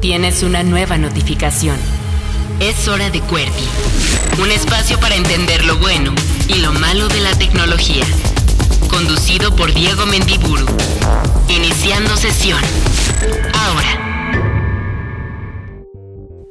Tienes una nueva notificación. Es hora de QWERTY, un espacio para entender lo bueno y lo malo de la tecnología. Conducido por Diego Mendiburu. Iniciando sesión. Ahora.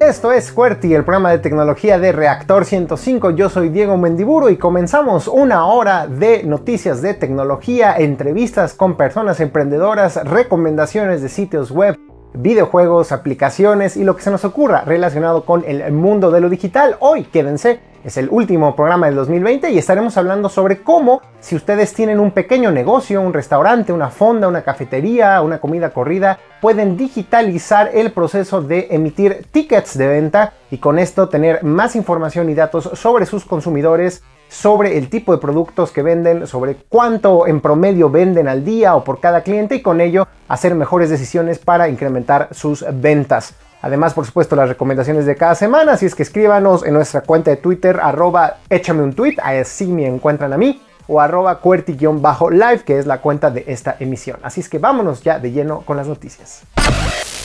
Esto es QWERTY, el programa de tecnología de Reactor 105. Yo soy Diego Mendiburu y comenzamos una hora de noticias de tecnología, entrevistas con personas emprendedoras, recomendaciones de sitios web videojuegos, aplicaciones y lo que se nos ocurra relacionado con el mundo de lo digital. Hoy, quédense, es el último programa del 2020 y estaremos hablando sobre cómo, si ustedes tienen un pequeño negocio, un restaurante, una fonda, una cafetería, una comida corrida, pueden digitalizar el proceso de emitir tickets de venta y con esto tener más información y datos sobre sus consumidores, sobre el tipo de productos que venden, sobre cuánto en promedio venden al día o por cada cliente y con ello hacer mejores decisiones para incrementar sus ventas. Además, por supuesto, las recomendaciones de cada semana, así es que escríbanos en nuestra cuenta de Twitter, arroba échame un tweet, así me encuentran a mí, o arroba cuerti-live, que es la cuenta de esta emisión. Así es que vámonos ya de lleno con las noticias.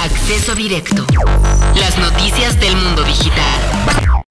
Acceso directo. Las noticias del mundo digital.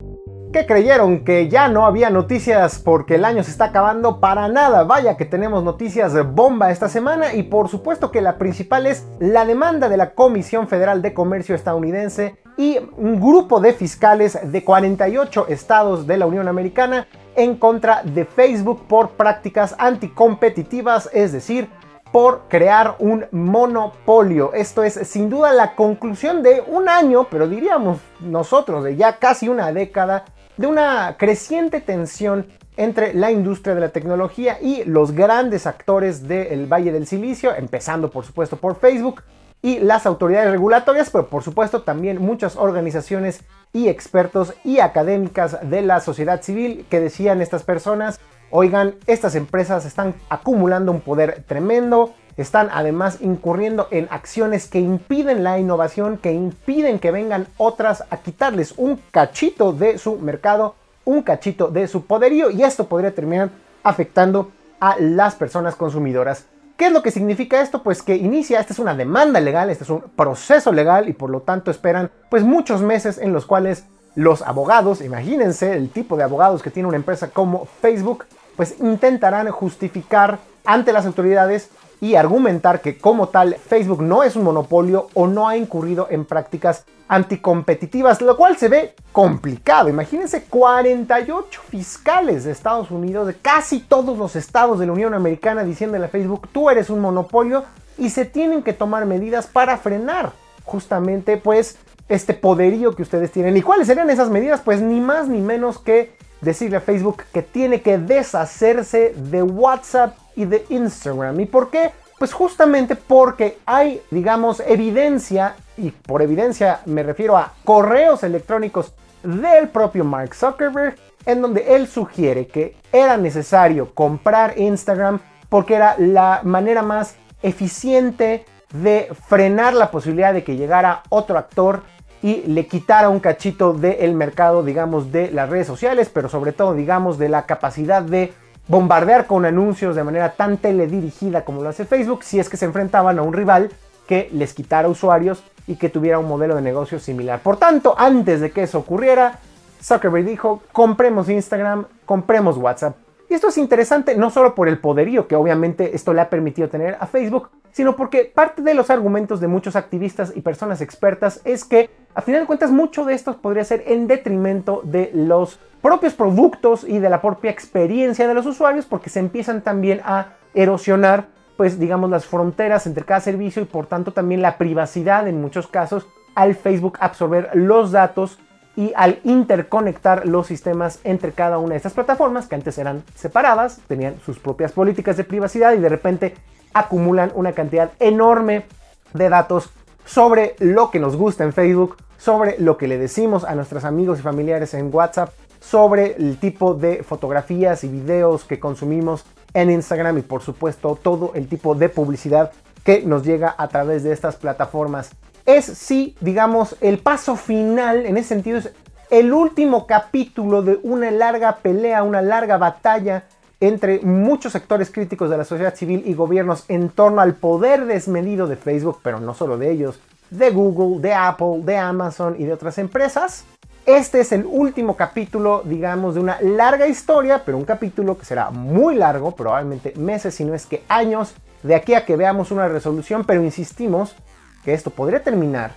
¿Qué creyeron? ¿Que ya no había noticias porque el año se está acabando? Para nada, vaya que tenemos noticias de bomba esta semana y por supuesto que la principal es la demanda de la Comisión Federal de Comercio estadounidense y un grupo de fiscales de 48 estados de la Unión Americana en contra de Facebook por prácticas anticompetitivas, es decir, por crear un monopolio. Esto es sin duda la conclusión de un año, pero diríamos nosotros de ya casi una década de una creciente tensión entre la industria de la tecnología y los grandes actores del Valle del Silicio, empezando por supuesto por Facebook y las autoridades regulatorias, pero por supuesto también muchas organizaciones y expertos y académicas de la sociedad civil que decían estas personas, oigan, estas empresas están acumulando un poder tremendo, están además incurriendo en acciones que impiden la innovación, que impiden que vengan otras a quitarles un cachito de su mercado, un cachito de su poderío y esto podría terminar afectando a las personas consumidoras. ¿Qué es lo que significa esto? Pues que inicia, esta es una demanda legal, este es un proceso legal y por lo tanto esperan pues muchos meses en los cuales los abogados, imagínense el tipo de abogados que tiene una empresa como Facebook, pues intentarán justificar ante las autoridades y argumentar que como tal Facebook no es un monopolio o no ha incurrido en prácticas anticompetitivas, lo cual se ve complicado. Imagínense 48 fiscales de Estados Unidos, de casi todos los estados de la Unión Americana, diciéndole a Facebook, tú eres un monopolio y se tienen que tomar medidas para frenar justamente pues este poderío que ustedes tienen. ¿Y cuáles serían esas medidas? Pues ni más ni menos que decirle a Facebook que tiene que deshacerse de WhatsApp y de Instagram. ¿Y por qué? Pues justamente porque hay, digamos, evidencia, y por evidencia me refiero a correos electrónicos del propio Mark Zuckerberg, en donde él sugiere que era necesario comprar Instagram porque era la manera más eficiente de frenar la posibilidad de que llegara otro actor y le quitara un cachito del mercado, digamos, de las redes sociales, pero sobre todo, digamos, de la capacidad de bombardear con anuncios de manera tan teledirigida como lo hace Facebook si es que se enfrentaban a un rival que les quitara usuarios y que tuviera un modelo de negocio similar. Por tanto, antes de que eso ocurriera, Zuckerberg dijo, compremos Instagram, compremos WhatsApp. Y esto es interesante no solo por el poderío que obviamente esto le ha permitido tener a Facebook, sino porque parte de los argumentos de muchos activistas y personas expertas es que a final de cuentas mucho de esto podría ser en detrimento de los propios productos y de la propia experiencia de los usuarios porque se empiezan también a erosionar pues digamos las fronteras entre cada servicio y por tanto también la privacidad en muchos casos al Facebook absorber los datos y al interconectar los sistemas entre cada una de estas plataformas que antes eran separadas, tenían sus propias políticas de privacidad y de repente acumulan una cantidad enorme de datos sobre lo que nos gusta en Facebook, sobre lo que le decimos a nuestros amigos y familiares en WhatsApp, sobre el tipo de fotografías y videos que consumimos en Instagram y por supuesto todo el tipo de publicidad que nos llega a través de estas plataformas es sí, digamos, el paso final, en ese sentido es el último capítulo de una larga pelea, una larga batalla entre muchos sectores críticos de la sociedad civil y gobiernos en torno al poder desmedido de Facebook, pero no solo de ellos, de Google, de Apple, de Amazon y de otras empresas. Este es el último capítulo, digamos, de una larga historia, pero un capítulo que será muy largo, probablemente meses, si no es que años, de aquí a que veamos una resolución, pero insistimos que esto podría terminar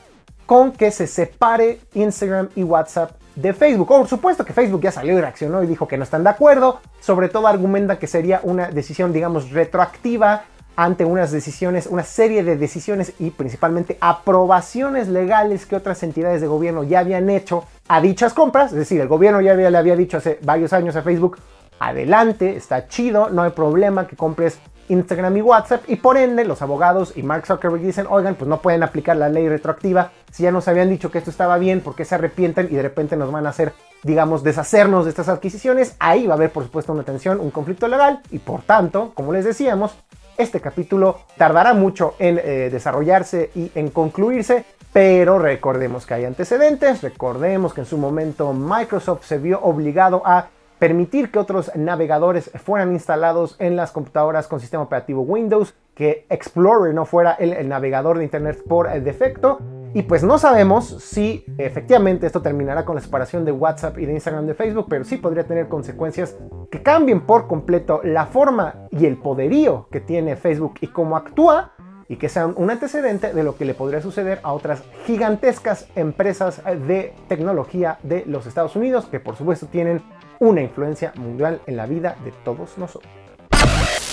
con que se separe Instagram y WhatsApp de Facebook. Por supuesto que Facebook ya salió y reaccionó y dijo que no están de acuerdo, sobre todo argumenta que sería una decisión, digamos, retroactiva ante unas decisiones, una serie de decisiones y principalmente aprobaciones legales que otras entidades de gobierno ya habían hecho a dichas compras. Es decir, el gobierno ya le había dicho hace varios años a Facebook, adelante, está chido, no hay problema que compres Instagram y WhatsApp y por ende los abogados y Mark Zuckerberg dicen, oigan, pues no pueden aplicar la ley retroactiva si ya nos habían dicho que esto estaba bien, porque se arrepienten y de repente nos van a hacer, digamos, deshacernos de estas adquisiciones? Ahí va a haber, por supuesto, una tensión, un conflicto legal y por tanto, como les decíamos, este capítulo tardará mucho en eh, desarrollarse y en concluirse, pero recordemos que hay antecedentes, recordemos que en su momento Microsoft se vio obligado a permitir que otros navegadores fueran instalados en las computadoras con sistema operativo Windows, que Explorer no fuera el, navegador de Internet por defecto. Y pues no sabemos si efectivamente esto terminará con la separación de WhatsApp y de Instagram de Facebook, pero sí podría tener consecuencias que cambien por completo la forma y el poderío que tiene Facebook y cómo actúa y que sean un antecedente de lo que le podría suceder a otras gigantescas empresas de tecnología de los Estados Unidos, que por supuesto tienen una influencia mundial en la vida de todos nosotros.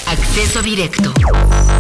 Acceso directo.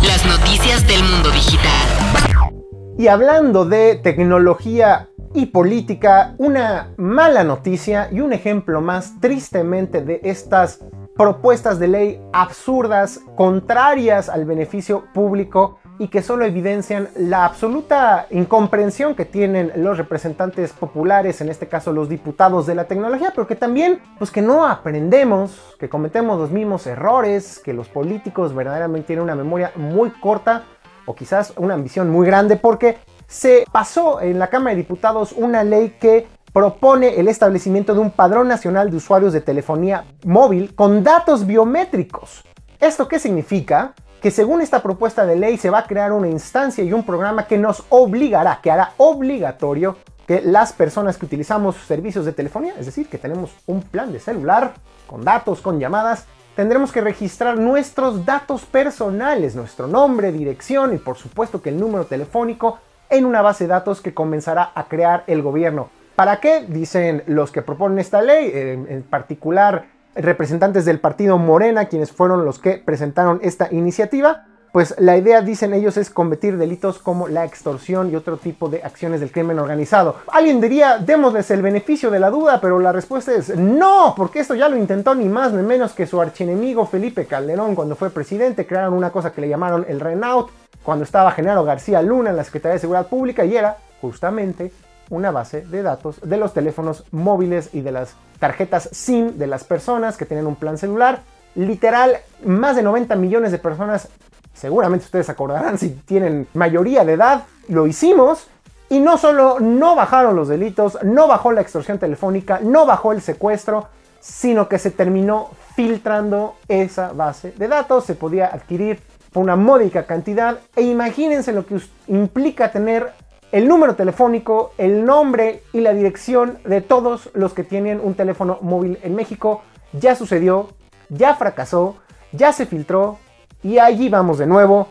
Las noticias del mundo digital. Y hablando de tecnología y política, una mala noticia y un ejemplo más tristemente de estas propuestas de ley absurdas, contrarias al beneficio público y que solo evidencian la absoluta incomprensión que tienen los representantes populares, en este caso los diputados de la tecnología, pero que también, pues que no aprendemos, que cometemos los mismos errores, que los políticos verdaderamente tienen una memoria muy corta o quizás una ambición muy grande, porque se pasó en la Cámara de Diputados una ley que propone el establecimiento de un padrón nacional de usuarios de telefonía móvil con datos biométricos. ¿Esto qué significa? que según esta propuesta de ley se va a crear una instancia y un programa que nos obligará, que hará obligatorio que las personas que utilizamos servicios de telefonía, es decir, que tenemos un plan de celular con datos, con llamadas, tendremos que registrar nuestros datos personales, nuestro nombre, dirección y por supuesto que el número telefónico en una base de datos que comenzará a crear el gobierno. ¿Para qué? Dicen los que proponen esta ley, en particular representantes del partido Morena, quienes fueron los que presentaron esta iniciativa, pues la idea, dicen ellos, es combatir delitos como la extorsión y otro tipo de acciones del crimen organizado. Alguien diría, démosles el beneficio de la duda, pero la respuesta es no, porque esto ya lo intentó ni más ni menos que su archienemigo Felipe Calderón cuando fue presidente. Crearon una cosa que le llamaron el Renault cuando estaba Genaro García Luna en la Secretaría de Seguridad Pública y era justamente una base de datos de los teléfonos móviles y de las tarjetas SIM de las personas que tienen un plan celular. Literal, más de 90 millones de personas, seguramente ustedes acordarán si tienen mayoría de edad, lo hicimos. Y no solo no bajaron los delitos, no bajó la extorsión telefónica, no bajó el secuestro, sino que se terminó filtrando esa base de datos. Se podía adquirir por una módica cantidad. E imagínense lo que implica tener el número telefónico, el nombre y la dirección de todos los que tienen un teléfono móvil en México. Ya sucedió, ya fracasó, ya se filtró y allí vamos de nuevo.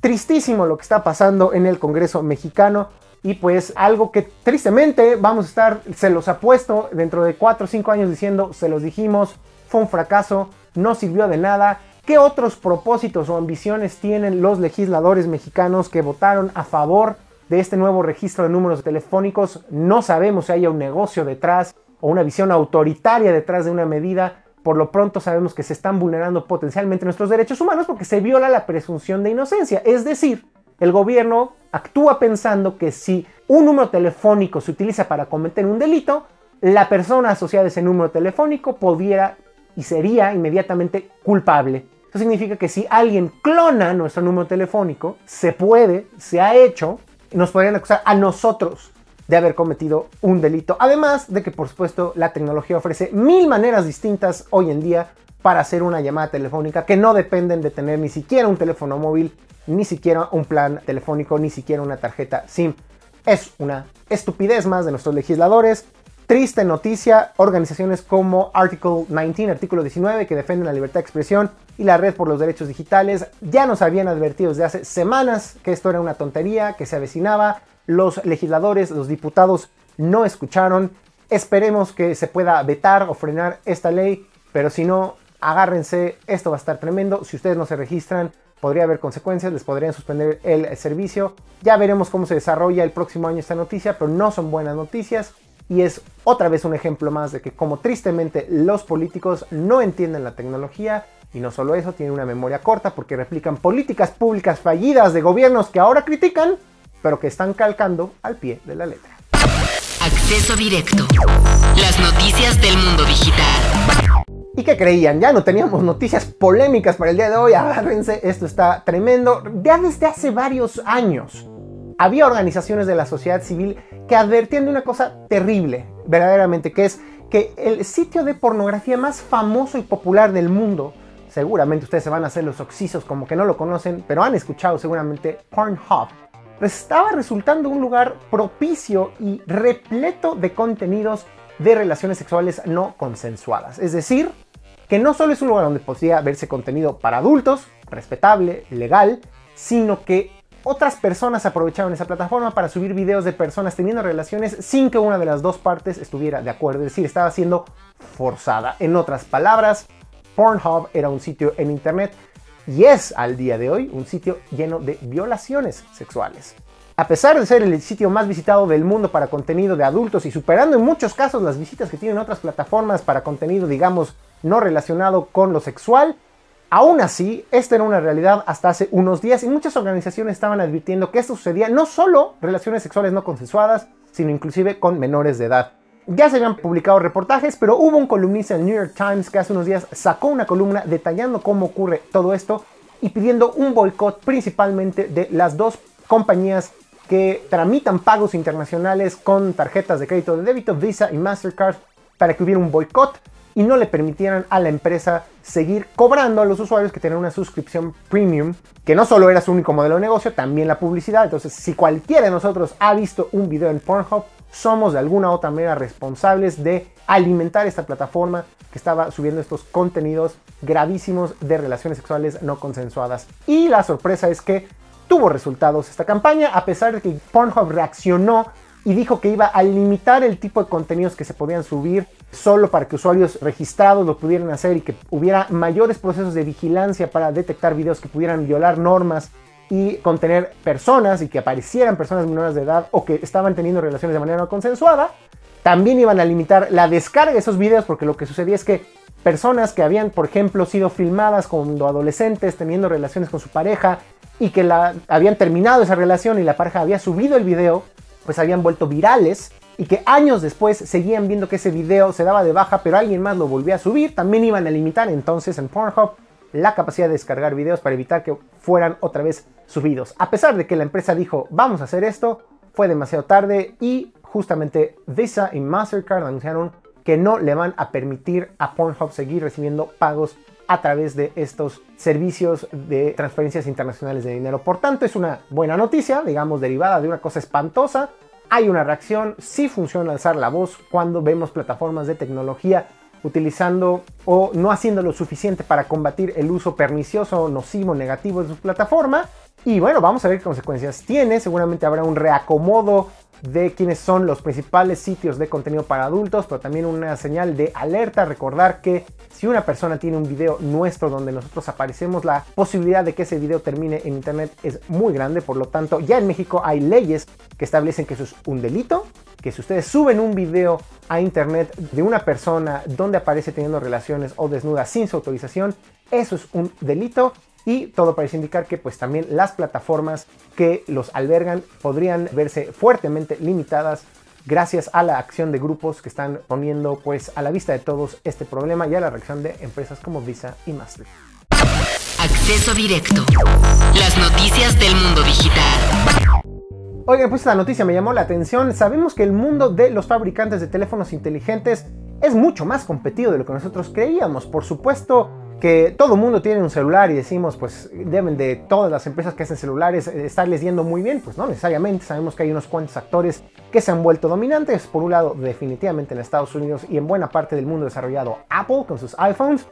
Tristísimo lo que está pasando en el Congreso mexicano y pues algo que tristemente vamos a estar, se los apuesto dentro de 4 o 5 años diciendo, se los dijimos, fue un fracaso, no sirvió de nada. ¿Qué otros propósitos o ambiciones tienen los legisladores mexicanos que votaron a favor de este nuevo registro de números telefónicos. No sabemos si haya un negocio detrás o una visión autoritaria detrás de una medida. Por lo pronto sabemos que se están vulnerando potencialmente nuestros derechos humanos porque se viola la presunción de inocencia. Es decir, el gobierno actúa pensando que si un número telefónico se utiliza para cometer un delito, la persona asociada a ese número telefónico pudiera y sería inmediatamente culpable. Eso significa que si alguien clona nuestro número telefónico, se puede, se ha hecho, nos podrían acusar a nosotros de haber cometido un delito. Además de que, por supuesto, la tecnología ofrece mil maneras distintas hoy en día para hacer una llamada telefónica que no dependen de tener ni siquiera un teléfono móvil, ni siquiera un plan telefónico, ni siquiera una tarjeta SIM. Es una estupidez más de nuestros legisladores. Triste noticia, organizaciones como Article 19, artículo 19, que defienden la libertad de expresión y la Red por los Derechos Digitales, ya nos habían advertido desde hace semanas que esto era una tontería, que se avecinaba. Los legisladores, los diputados no escucharon. Esperemos que se pueda vetar o frenar esta ley, pero si no, agárrense, esto va a estar tremendo. Si ustedes no se registran, podría haber consecuencias, les podrían suspender el servicio. Ya veremos cómo se desarrolla el próximo año esta noticia, pero no son buenas noticias. Y es otra vez un ejemplo más de que como tristemente los políticos no entienden la tecnología y no solo eso, tienen una memoria corta porque replican políticas públicas fallidas de gobiernos que ahora critican, pero que están calcando al pie de la letra. Acceso directo. Las noticias del mundo digital. ¿Y qué creían? Ya no teníamos noticias polémicas para el día de hoy. Agárrense, esto está tremendo. Ya desde hace varios años había organizaciones de la sociedad civil que advertían de una cosa terrible, verdaderamente, que es que el sitio de pornografía más famoso y popular del mundo, seguramente ustedes se van a hacer los oxisos como que no lo conocen, pero han escuchado seguramente Pornhub, estaba resultando un lugar propicio y repleto de contenidos de relaciones sexuales no consensuadas. Es decir, que no solo es un lugar donde podría verse contenido para adultos, respetable, legal, sino que otras personas aprovecharon esa plataforma para subir videos de personas teniendo relaciones sin que una de las dos partes estuviera de acuerdo, es decir, estaba siendo forzada. En otras palabras, Pornhub era un sitio en internet y es al día de hoy un sitio lleno de violaciones sexuales. A pesar de ser el sitio más visitado del mundo para contenido de adultos y superando en muchos casos las visitas que tienen otras plataformas para contenido, digamos, no relacionado con lo sexual, Aún así, esta era una realidad hasta hace unos días y muchas organizaciones estaban advirtiendo que esto sucedía no solo relaciones sexuales no consensuadas, sino inclusive con menores de edad. Ya se habían publicado reportajes, pero hubo un columnista en New York Times que hace unos días sacó una columna detallando cómo ocurre todo esto y pidiendo un boicot principalmente de las dos compañías que tramitan pagos internacionales con tarjetas de crédito de débito, Visa y Mastercard, para que hubiera un boicot y no le permitieran a la empresa seguir cobrando a los usuarios que tenían una suscripción premium, que no solo era su único modelo de negocio, también la publicidad. Entonces, si cualquiera de nosotros ha visto un video en Pornhub, somos de alguna otra manera responsables de alimentar esta plataforma que estaba subiendo estos contenidos gravísimos de relaciones sexuales no consensuadas. Y la sorpresa es que tuvo resultados esta campaña, a pesar de que Pornhub reaccionó y dijo que iba a limitar el tipo de contenidos que se podían subir solo para que usuarios registrados lo pudieran hacer y que hubiera mayores procesos de vigilancia para detectar videos que pudieran violar normas y contener personas y que aparecieran personas menores de edad o que estaban teniendo relaciones de manera no consensuada. También iban a limitar la descarga de esos videos porque lo que sucedía es que personas que habían, por ejemplo, sido filmadas cuando adolescentes teniendo relaciones con su pareja y que habían terminado esa relación y la pareja había subido el video, pues habían vuelto virales y que años después seguían viendo que ese video se daba de baja, pero alguien más lo volvía a subir, también iban a limitar entonces en Pornhub la capacidad de descargar videos para evitar que fueran otra vez subidos. A pesar de que la empresa dijo, vamos a hacer esto, fue demasiado tarde y justamente Visa y Mastercard anunciaron que no le van a permitir a Pornhub seguir recibiendo pagos a través de estos servicios de transferencias internacionales de dinero. Por tanto, es una buena noticia, digamos, derivada de una cosa espantosa. Hay una reacción, sí funciona alzar la voz cuando vemos plataformas de tecnología utilizando o no haciendo lo suficiente para combatir el uso pernicioso, nocivo, negativo de su plataforma. Y bueno, vamos a ver qué consecuencias tiene. Seguramente habrá un reacomodo de quiénes son los principales sitios de contenido para adultos, pero también una señal de alerta. Recordar que si una persona tiene un video nuestro donde nosotros aparecemos, la posibilidad de que ese video termine en internet es muy grande. Por lo tanto, ya en México hay leyes que establecen que eso es un delito, que si ustedes suben un video a internet de una persona donde aparece teniendo relaciones o desnuda sin su autorización, eso es un delito y todo parece indicar que pues también las plataformas que los albergan podrían verse fuertemente limitadas gracias a la acción de grupos que están poniendo pues a la vista de todos este problema y a la reacción de empresas como Visa y Master. Acceso directo. Las noticias del mundo digital. Oigan, pues esta noticia me llamó la atención. Sabemos que el mundo de los fabricantes de teléfonos inteligentes es mucho más competido de lo que nosotros creíamos. Por supuesto, que todo el mundo tiene un celular y decimos, pues deben de todas las empresas que hacen celulares eh, estarles yendo muy bien, pues no necesariamente, sabemos que hay unos cuantos actores que se han vuelto dominantes, por un lado definitivamente en Estados Unidos y en buena parte del mundo desarrollado Apple con sus iPhones,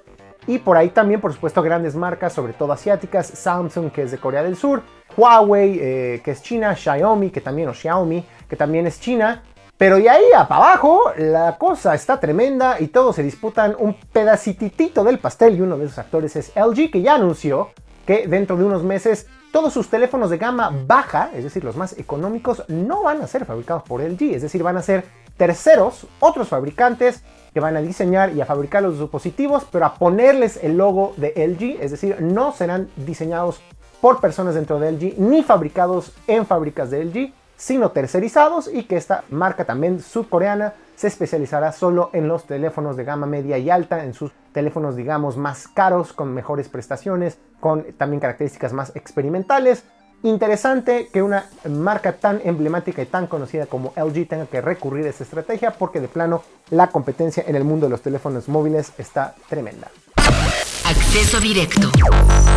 y por ahí también por supuesto grandes marcas, sobre todo asiáticas, Samsung que es de Corea del Sur, Huawei eh, que es China, Xiaomi que también, o Xiaomi que también es China, pero de ahí a para abajo, la cosa está tremenda y todos se disputan un pedacitito del pastel y uno de esos actores es LG que ya anunció que dentro de unos meses todos sus teléfonos de gama baja, es decir, los más económicos, no van a ser fabricados por LG, es decir, van a ser terceros, otros fabricantes que van a diseñar y a fabricar los dispositivos, pero a ponerles el logo de LG, es decir, no serán diseñados por personas dentro de LG ni fabricados en fábricas de LG, sino tercerizados y que esta marca también sudcoreana se especializará solo en los teléfonos de gama media y alta, en sus teléfonos digamos más caros, con mejores prestaciones, con también características más experimentales. Interesante que una marca tan emblemática y tan conocida como LG tenga que recurrir a esta estrategia porque de plano la competencia en el mundo de los teléfonos móviles está tremenda. Acceso directo.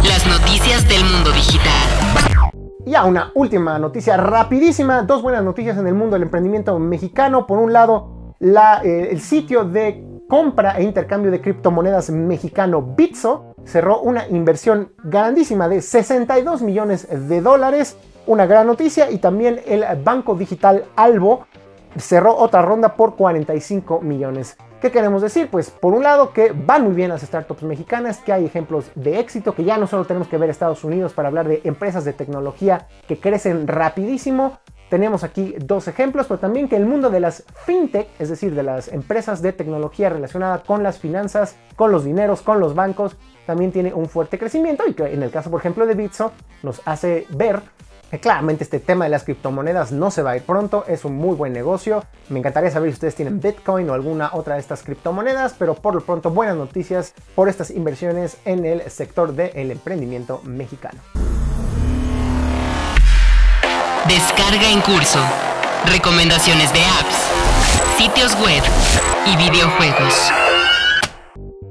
Las noticias del mundo digital. Y a una última noticia rapidísima, dos buenas noticias en el mundo del emprendimiento mexicano. Por un lado, eh, el sitio de compra e intercambio de criptomonedas mexicano Bitso cerró una inversión grandísima de 62 millones de dólares. Una gran noticia y también el banco digital Albo cerró otra ronda por 45 millones ¿Qué queremos decir? Pues por un lado que van muy bien las startups mexicanas, que hay ejemplos de éxito, que ya no solo tenemos que ver Estados Unidos para hablar de empresas de tecnología que crecen rapidísimo. Tenemos aquí dos ejemplos, pero también que el mundo de las fintech, es decir, de las empresas de tecnología relacionada con las finanzas, con los dineros, con los bancos, también tiene un fuerte crecimiento y que en el caso, por ejemplo, de Bitso, nos hace ver claramente este tema de las criptomonedas no se va a ir pronto, es un muy buen negocio. Me encantaría saber si ustedes tienen Bitcoin o alguna otra de estas criptomonedas, pero por lo pronto buenas noticias por estas inversiones en el sector del emprendimiento mexicano. Descarga en curso. Recomendaciones de apps, sitios web y videojuegos.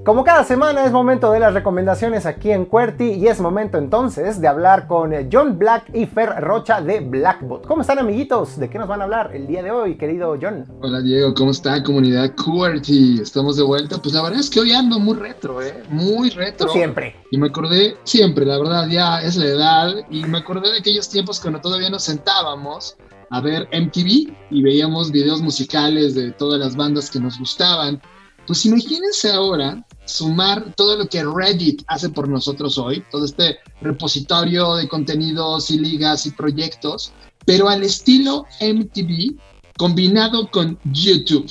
Como cada semana es momento de las recomendaciones aquí en QWERTY y es momento entonces de hablar con John Black y Fer Rocha de Blackbot. ¿Cómo están amiguitos? ¿De qué nos van a hablar el día de hoy, querido John? Hola Diego, ¿cómo está comunidad QWERTY? Estamos de vuelta. Pues la verdad es que hoy ando muy retro, ¿eh? Muy retro. siempre. Y me acordé, siempre, la verdad, ya es la edad. Y me acordé de aquellos tiempos cuando todavía nos sentábamos a ver MTV y veíamos videos musicales de todas las bandas que nos gustaban. Pues imagínense ahora sumar todo lo que Reddit hace por nosotros hoy, todo este repositorio de contenidos y ligas y proyectos, pero al estilo MTV combinado con YouTube.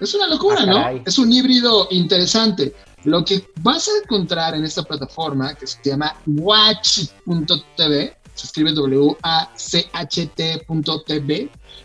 Es una locura, ah, ¿no? Es un híbrido interesante. Lo que vas a encontrar en esta plataforma, que se llama watch.tv, se escribe W-A-C-H-T.tv,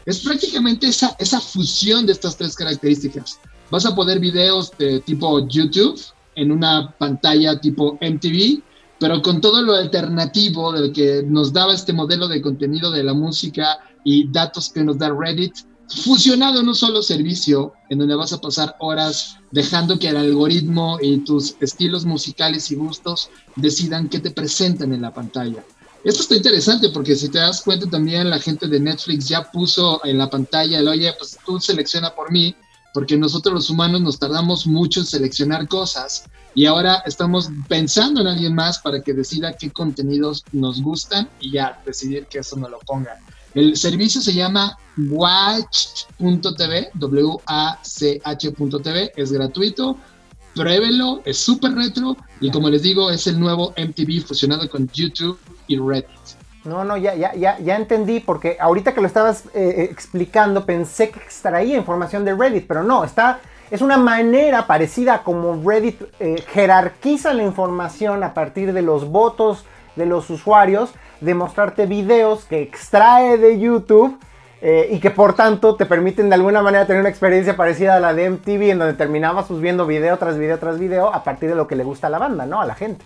es prácticamente esa, esa fusión de estas tres características. Vas a poder videos de tipo YouTube en una pantalla tipo MTV, pero con todo lo alternativo del que nos daba este modelo de contenido de la música y datos que nos da Reddit, fusionado en un solo servicio en donde vas a pasar horas dejando que el algoritmo y tus estilos musicales y gustos decidan qué te presentan en la pantalla. Esto está interesante porque si te das cuenta también la gente de Netflix ya puso en la pantalla el, oye, pues tú selecciona por mí porque nosotros los humanos nos tardamos mucho en seleccionar cosas y ahora estamos pensando en alguien más para que decida qué contenidos nos gustan y ya decidir que eso no lo ponga. El servicio se llama watch.tv, W-A-C-H.tv, es gratuito, pruébelo, es súper retro y como les digo, es el nuevo MTV fusionado con YouTube y Reddit. No, no, ya, ya, ya, ya entendí, porque ahorita que lo estabas eh, eh, explicando pensé que extraía información de Reddit, pero no, está, es una manera parecida a como Reddit eh, jerarquiza la información a partir de los votos de los usuarios, de mostrarte videos que extrae de YouTube y que por tanto te permiten de alguna manera tener una experiencia parecida a la de MTV, en donde terminabas pues, viendo video tras video tras video a partir de lo que le gusta a la banda, ¿no? A la gente.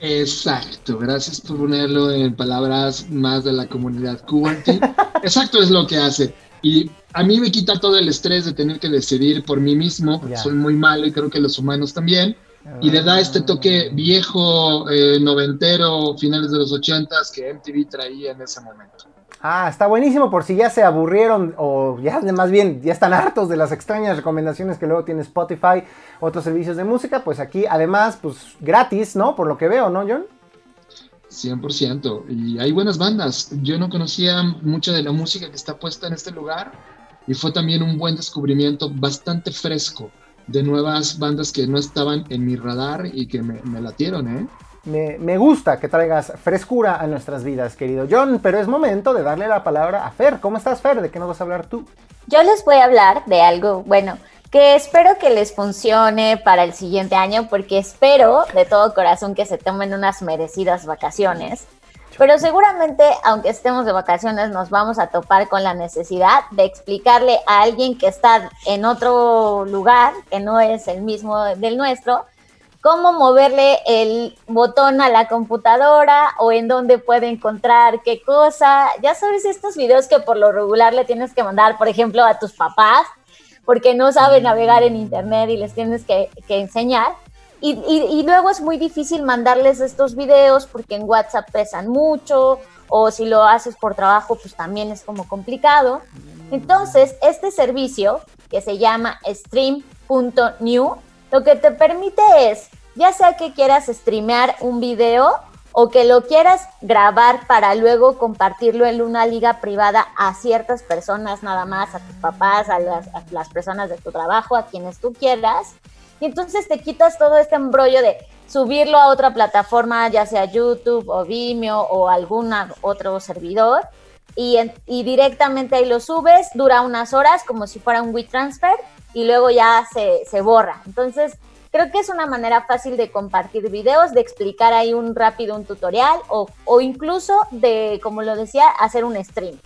Exacto, gracias por ponerlo en palabras más de la comunidad QWERTY. Exacto es lo que hace. Y a mí me quita todo el estrés de tener que decidir por mí mismo, porque soy muy malo y creo que los humanos también. y le da este toque viejo, eh, noventero, finales de los ochentas que MTV traía en ese momento. Ah, está buenísimo por si ya se aburrieron o ya más bien ya están hartos de las extrañas recomendaciones que luego tiene Spotify, otros servicios de música, pues aquí además, pues gratis, ¿no? Por lo que veo, ¿no, John? 100%. Y hay buenas bandas. Yo no conocía mucha de la música que está puesta en este lugar y fue también un buen descubrimiento bastante fresco de nuevas bandas que no estaban en mi radar y que me, me latieron, ¿eh? Me, gusta que traigas frescura a nuestras vidas, querido John, pero es momento de darle la palabra a Fer. ¿Cómo estás, Fer? ¿De qué nos vas a hablar tú? Yo les voy a hablar de algo, bueno, que espero que les funcione para el siguiente año, porque espero de todo corazón que se tomen unas merecidas vacaciones. Pero seguramente, aunque estemos de vacaciones, nos vamos a topar con la necesidad de explicarle a alguien que está en otro lugar, que no es el mismo del nuestro, cómo moverle el botón a la computadora o en dónde puede encontrar qué cosa. Ya sabes, estos videos que por lo regular le tienes que mandar, por ejemplo, a tus papás, porque no saben navegar en Internet y les tienes que, enseñar. Y, y, luego es muy difícil mandarles estos videos porque en WhatsApp pesan mucho o si lo haces por trabajo, pues también es como complicado. Entonces, este servicio que se llama stream.new lo que te permite es, ya sea que quieras streamear un video o que lo quieras grabar para luego compartirlo en una liga privada a ciertas personas nada más, a tus papás, a las, personas de tu trabajo, a quienes tú quieras. Y entonces te quitas todo este embrollo de subirlo a otra plataforma, ya sea YouTube o Vimeo o algún otro servidor. Y, directamente ahí lo subes, dura unas horas como si fuera un WeTransfer y luego ya se, se borra. Entonces, creo que es una manera fácil de compartir videos, de explicar ahí un rápido un tutorial o, o incluso de, como lo decía, hacer un stream.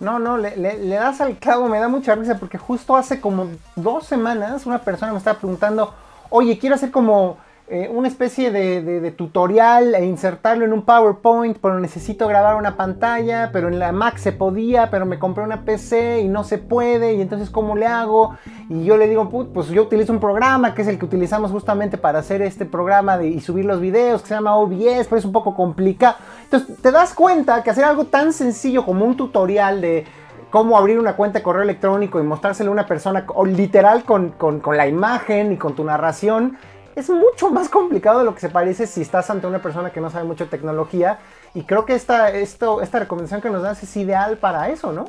No, no, le, le, das al clavo, me da mucha risa porque justo hace como dos semanas una persona me estaba preguntando, oye, quiero hacer como eh, una especie de, tutorial e insertarlo en un PowerPoint, pero necesito grabar una pantalla, pero en la Mac se podía, pero me compré una PC y no se puede, y entonces ¿cómo le hago? Y yo le digo, pues yo utilizo un programa que es el que utilizamos justamente para hacer este programa de, y subir los videos, que se llama OBS, pero es un poco complicado. Entonces te das cuenta que hacer algo tan sencillo como un tutorial de cómo abrir una cuenta de correo electrónico y mostrárselo a una persona, o literal con, con la imagen y con tu narración, es mucho más complicado de lo que se parece si estás ante una persona que no sabe mucho de tecnología. Y creo que esta, esto, esta recomendación que nos das es ideal para eso, ¿no?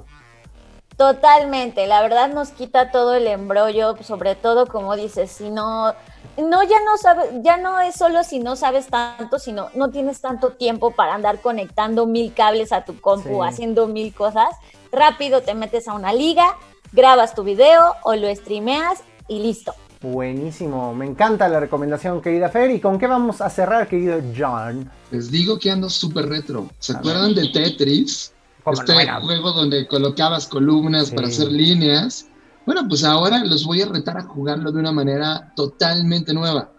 Totalmente, la verdad nos quita todo el embrollo, sobre todo como dices, si no, no ya no sabes, ya no es solo si no sabes tanto, sino no tienes tanto tiempo para andar conectando mil cables a tu compu, haciendo mil cosas, rápido te metes a una liga, grabas tu video o lo streameas y listo. Buenísimo, me encanta la recomendación, querida Fer. ¿Y con qué vamos a cerrar, querido John? Les digo que ando súper retro. ¿Se acuerdan de Tetris? Este juego donde colocabas columnas para hacer líneas. Bueno, pues ahora los voy a retar a jugarlo de una manera totalmente nueva.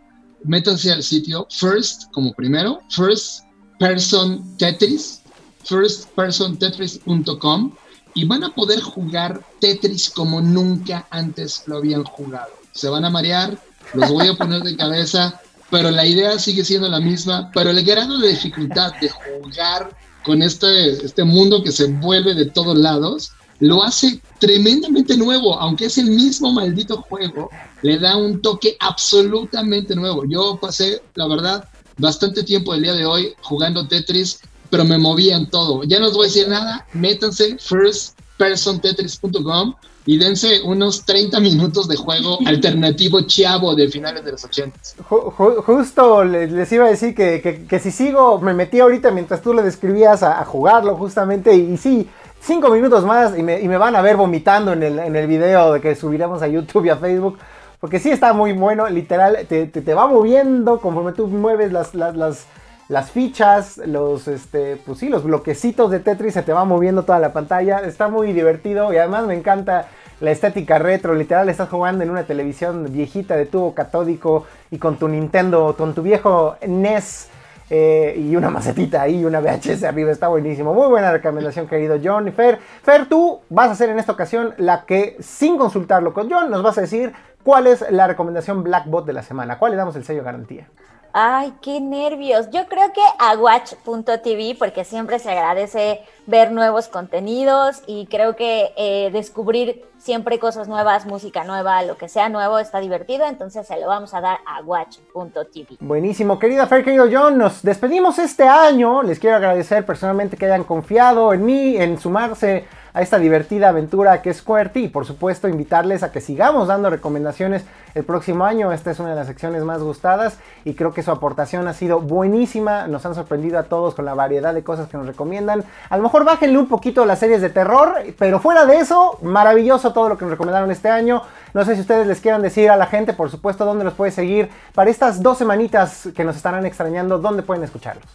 Métanse al sitio First, como primero, First Person Tetris, firstpersontetris.com y van a poder jugar Tetris como nunca antes lo habían jugado se van a marear, los voy a poner de cabeza, pero la idea sigue siendo la misma, pero el grado de dificultad de jugar con este, este mundo que se envuelve de todos lados, lo hace tremendamente nuevo, aunque es el mismo maldito juego, le da un toque absolutamente nuevo. Yo pasé, la verdad, bastante tiempo el día de hoy jugando Tetris, pero me movía en todo. Ya no os voy a decir nada, métanse firstpersontetris.com y dense unos 30 minutos de juego alternativo chavo de finales de los 80. justo les, iba a decir que, si sigo, me metí ahorita mientras tú le describías a, jugarlo justamente y, sí, cinco minutos más y me, van a ver vomitando en el, en el video de que subiremos a YouTube y a Facebook. Porque sí está muy bueno, literal, te, te, va moviendo conforme tú mueves las, las, las, las, fichas, los, este, pues sí, los bloquecitos de Tetris, se te va moviendo toda la pantalla. Está muy divertido y además me encanta la estética retro, literal estás jugando en una televisión viejita de tubo catódico y con tu Nintendo, con tu viejo NES eh, y una macetita ahí, una VHS arriba, está buenísimo. Muy buena recomendación, querido John y Fer. Fer, tú vas a ser en esta ocasión la que, sin consultarlo con John, nos vas a decir cuál es la recomendación Blackbot de la semana. ¿Cuál le damos el sello garantía? Ay, qué nervios. Yo creo que a watch.tv, porque siempre se agradece ver nuevos contenidos y creo que eh, descubrir siempre cosas nuevas, música nueva, lo que sea nuevo está divertido, entonces se lo vamos a dar a watch.tv. Buenísimo, querida Fer, querido John, nos despedimos este año. Les quiero agradecer personalmente que hayan confiado en mí, en sumarse a esta divertida aventura que es QWERTY y por supuesto invitarles a que sigamos dando recomendaciones el próximo año. Esta es una de las secciones más gustadas y creo que su aportación ha sido buenísima. Nos han sorprendido a todos con la variedad de cosas que nos recomiendan. A lo mejor bájenle un poquito las series de terror, pero fuera de eso, maravilloso todo lo que nos recomendaron este año. No sé si ustedes les quieran decir a la gente, por supuesto, dónde los puede seguir para estas dos semanitas que nos estarán extrañando, dónde pueden escucharlos.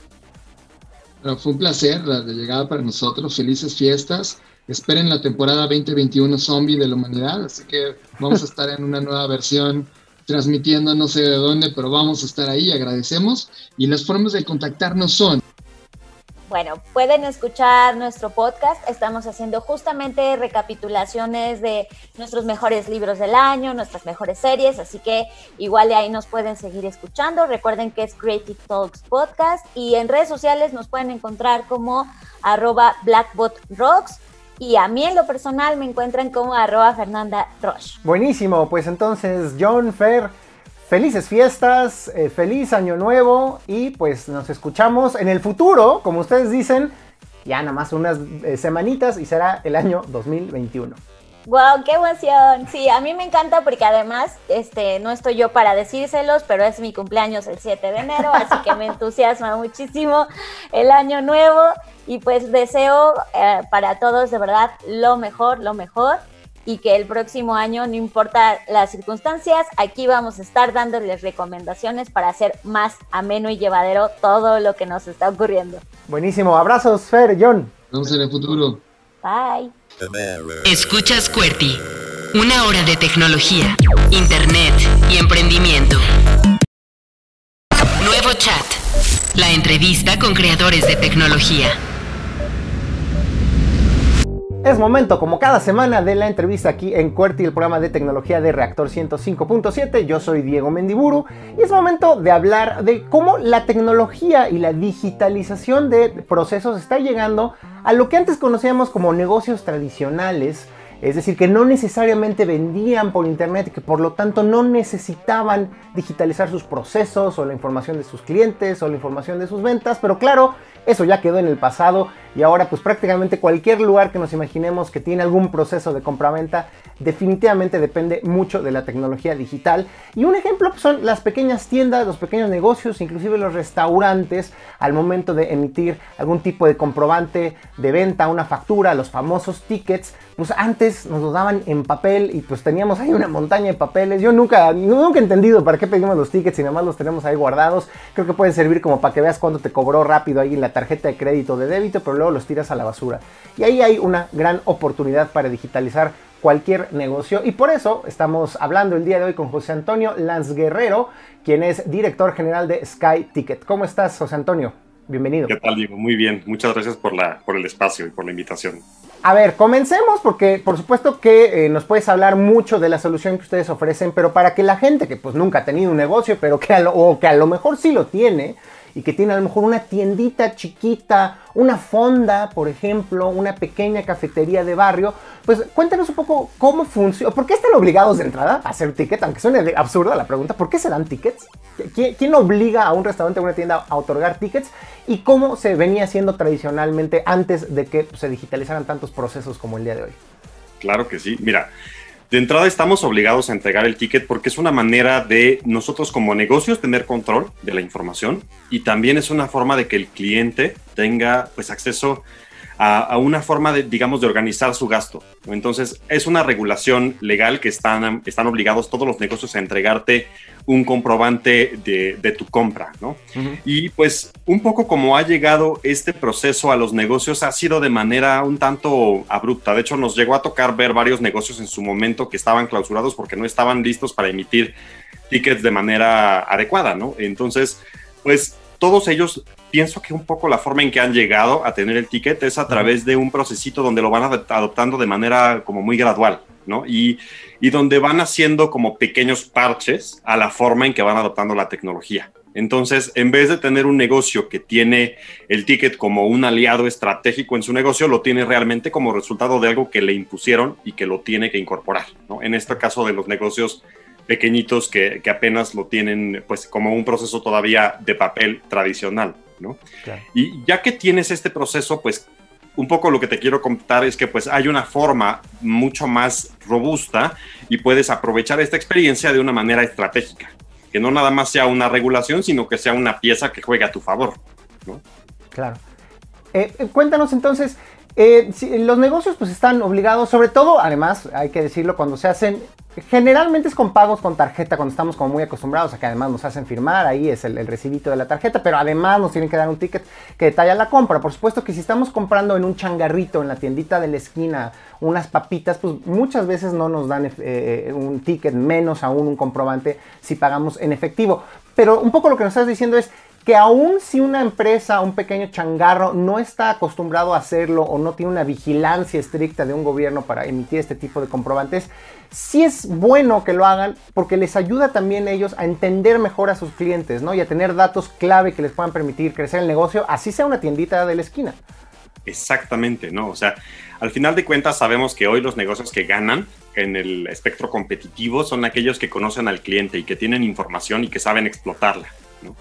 fue un placer la de llegada para nosotros. Felices fiestas esperen la temporada 2021 Zombie de la Humanidad, así que vamos a estar en una nueva versión transmitiendo no sé de dónde, pero vamos a estar ahí, agradecemos. Y las formas de contactarnos son... Bueno, pueden escuchar nuestro podcast. Estamos haciendo justamente recapitulaciones de nuestros mejores libros del año, nuestras mejores series, así que igual de ahí nos pueden seguir escuchando. Recuerden que es Creative Talks Podcast y en redes sociales nos pueden encontrar como arroba blackbotrocks y a mí en lo personal me encuentran como arroba Fernanda Roche. Buenísimo, pues entonces John, Fer, felices fiestas, eh, feliz año nuevo y pues nos escuchamos en el futuro, como ustedes dicen, ya nada más unas eh, semanitas y será el año 2021. Wow, qué emoción. Sí, a mí me encanta porque además, este, no estoy yo para decírselos, pero es mi cumpleaños el 7 de enero, así que me entusiasma muchísimo el año nuevo y pues deseo eh, para todos de verdad lo mejor, lo mejor y que el próximo año, no importa las circunstancias, aquí vamos a estar dándoles recomendaciones para hacer más ameno y llevadero todo lo que nos está ocurriendo. Buenísimo, abrazos, Fer, John. Nos vemos en el futuro. Bye. Escuchas QWERTY, una hora de tecnología, internet y emprendimiento. Nuevo chat, la entrevista con creadores de tecnología. Es momento, como cada semana, de la entrevista aquí en QWERTY, el programa de tecnología de Reactor 105.7. Yo soy Diego Mendiburu y es momento de hablar de cómo la tecnología y la digitalización de procesos está llegando a lo que antes conocíamos como negocios tradicionales, es decir, que no necesariamente vendían por internet que por lo tanto no necesitaban digitalizar sus procesos o la información de sus clientes o la información de sus ventas, pero claro, eso ya quedó en el pasado y ahora pues prácticamente cualquier lugar que nos imaginemos que tiene algún proceso de compra-venta definitivamente depende mucho de la tecnología digital. Y un ejemplo pues, son las pequeñas tiendas, los pequeños negocios, inclusive los restaurantes al momento de emitir algún tipo de comprobante de venta, una factura, los famosos tickets, pues antes nos los daban en papel y pues teníamos ahí una montaña de papeles. Yo nunca, nunca he entendido para qué pedimos los tickets y nada más los tenemos ahí guardados. Creo que pueden servir como para que veas cuánto te cobró rápido ahí en la tarjeta de crédito de débito, pero luego los tiras a la basura. Y ahí hay una gran oportunidad para digitalizar cualquier negocio. Y por eso estamos hablando el día de hoy con José Antonio Lanz Guerrero, quien es director general de Sky Ticket. ¿Cómo estás, José Antonio? Bienvenido. ¿Qué tal, Diego? Muy bien. Muchas gracias por, la, por el espacio y por la invitación. A ver, comencemos porque por supuesto que eh, nos puedes hablar mucho de la solución que ustedes ofrecen, pero para que la gente que pues nunca ha tenido un negocio, pero que o que a lo mejor sí lo tiene, y que tiene a lo mejor una tiendita chiquita, una fonda, por ejemplo, una pequeña cafetería de barrio, pues cuéntanos un poco cómo funciona, por qué están obligados de entrada a hacer ticket, aunque suene absurda la pregunta, ¿por qué se dan tickets? ¿Quién, obliga a un restaurante o una tienda a otorgar tickets? ¿Y cómo se venía haciendo tradicionalmente antes de que se digitalizaran tantos procesos como el día de hoy? Claro que sí, mira. De entrada estamos obligados a entregar el ticket porque es una manera de nosotros como negocios tener control de la información y también es una forma de que el cliente tenga pues acceso a, una forma de, digamos, de organizar su gasto. Entonces, es una regulación legal que están, están obligados todos los negocios a entregarte un comprobante de, tu compra, ¿no? Y pues un poco como ha llegado este proceso a los negocios ha sido de manera un tanto abrupta. De hecho, nos llegó a tocar ver varios negocios en su momento que estaban clausurados porque no estaban listos para emitir tickets de manera adecuada, ¿no? Entonces, pues todos ellos, pienso que un poco la forma en que han llegado a tener el ticket es a través de un procesito donde lo van adoptando de manera como muy gradual, ¿no? Y, y donde van haciendo como pequeños parches a la forma en que van adoptando la tecnología. Entonces, en vez de tener un negocio que tiene el ticket como un aliado estratégico en su negocio, lo tiene realmente como resultado de algo que le impusieron y que lo tiene que incorporar. ¿no? En este caso de los negocios pequeñitos que, apenas lo tienen pues como un proceso todavía de papel tradicional. ¿No? Y ya que tienes este proceso, pues un poco lo que te quiero contar es que pues hay una forma mucho más robusta y puedes aprovechar esta experiencia de una manera estratégica que no nada más sea una regulación, sino que sea una pieza que juegue a tu favor. Claro. Eh, eh, cuéntanos entonces, eh, los negocios pues están obligados, sobre todo, además, hay que decirlo, cuando se hacen, generalmente es con pagos con tarjeta, cuando estamos como muy acostumbrados a que además nos hacen firmar, ahí es el, recibito de la tarjeta, pero además nos tienen que dar un ticket que detalla la compra. Por supuesto que si estamos comprando en un changarrito, en la tiendita de la esquina, unas papitas, pues muchas veces no nos dan eh, un ticket, menos aún un comprobante si pagamos en efectivo. Pero un poco lo que nos estás diciendo es, que aún si una empresa, un pequeño changarro, no está acostumbrado a hacerlo o no tiene una vigilancia estricta de un gobierno para emitir este tipo de comprobantes, sí es bueno que lo hagan porque les ayuda también a ellos a entender mejor a sus clientes, ¿no? Y a tener datos clave que les puedan permitir crecer el negocio, así sea una tiendita de la esquina. Exactamente, ¿no? O sea, al final de cuentas sabemos que hoy los negocios que ganan en el espectro competitivo son aquellos que conocen al cliente y que tienen información y que saben explotarla, ¿no?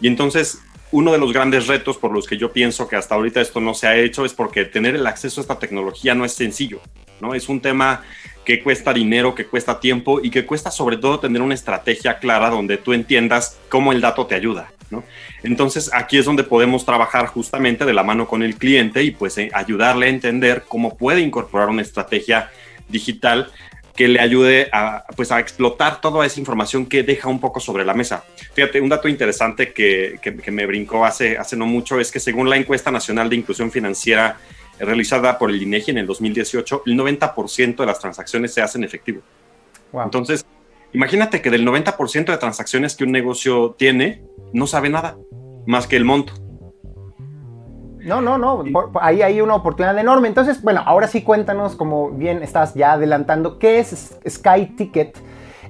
Y entonces, uno de los grandes retos por los que yo pienso que hasta ahorita esto no se ha hecho es porque tener el acceso a esta tecnología no es sencillo, ¿no? Es un tema que cuesta dinero, que cuesta tiempo y que cuesta sobre todo tener una estrategia clara donde tú entiendas cómo el dato te ayuda, ¿no? Entonces, aquí es donde podemos trabajar justamente de la mano con el cliente y pues eh, ayudarle a entender cómo puede incorporar una estrategia digital que le ayude a, pues, a explotar toda esa información que deja un poco sobre la mesa. Fíjate, un dato interesante que, que, me brincó hace, hace no mucho es que según la encuesta nacional de inclusión financiera realizada por el INEGI en el 2018, el 90% de las transacciones se hacen efectivo. Entonces, imagínate que del 90% de transacciones que un negocio tiene, no sabe nada más que el monto. No, no, no. ahí hay una oportunidad enorme. Entonces, bueno, ahora sí cuéntanos, como bien estás ya adelantando, ¿qué es Sky Ticket?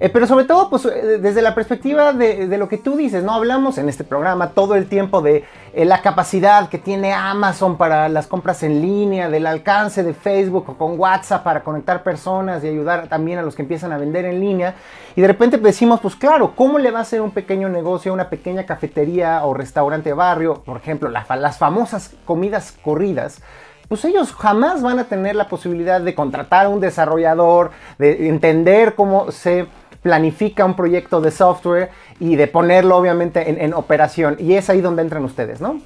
Eh, pero sobre todo, pues eh, desde la perspectiva de, lo que tú dices, ¿no? Hablamos en este programa todo el tiempo de eh, la capacidad que tiene Amazon para las compras en línea, del alcance de Facebook o con WhatsApp para conectar personas y ayudar también a los que empiezan a vender en línea. Y de repente decimos, pues claro, ¿cómo le va a hacer un pequeño negocio, una pequeña cafetería o restaurante de barrio? Por ejemplo, las famosas comidas corridas pues ellos jamás van a tener la posibilidad de contratar a un desarrollador, de entender cómo se planifica un proyecto de software y de ponerlo obviamente en, operación. Y es ahí donde entran ustedes, ¿no?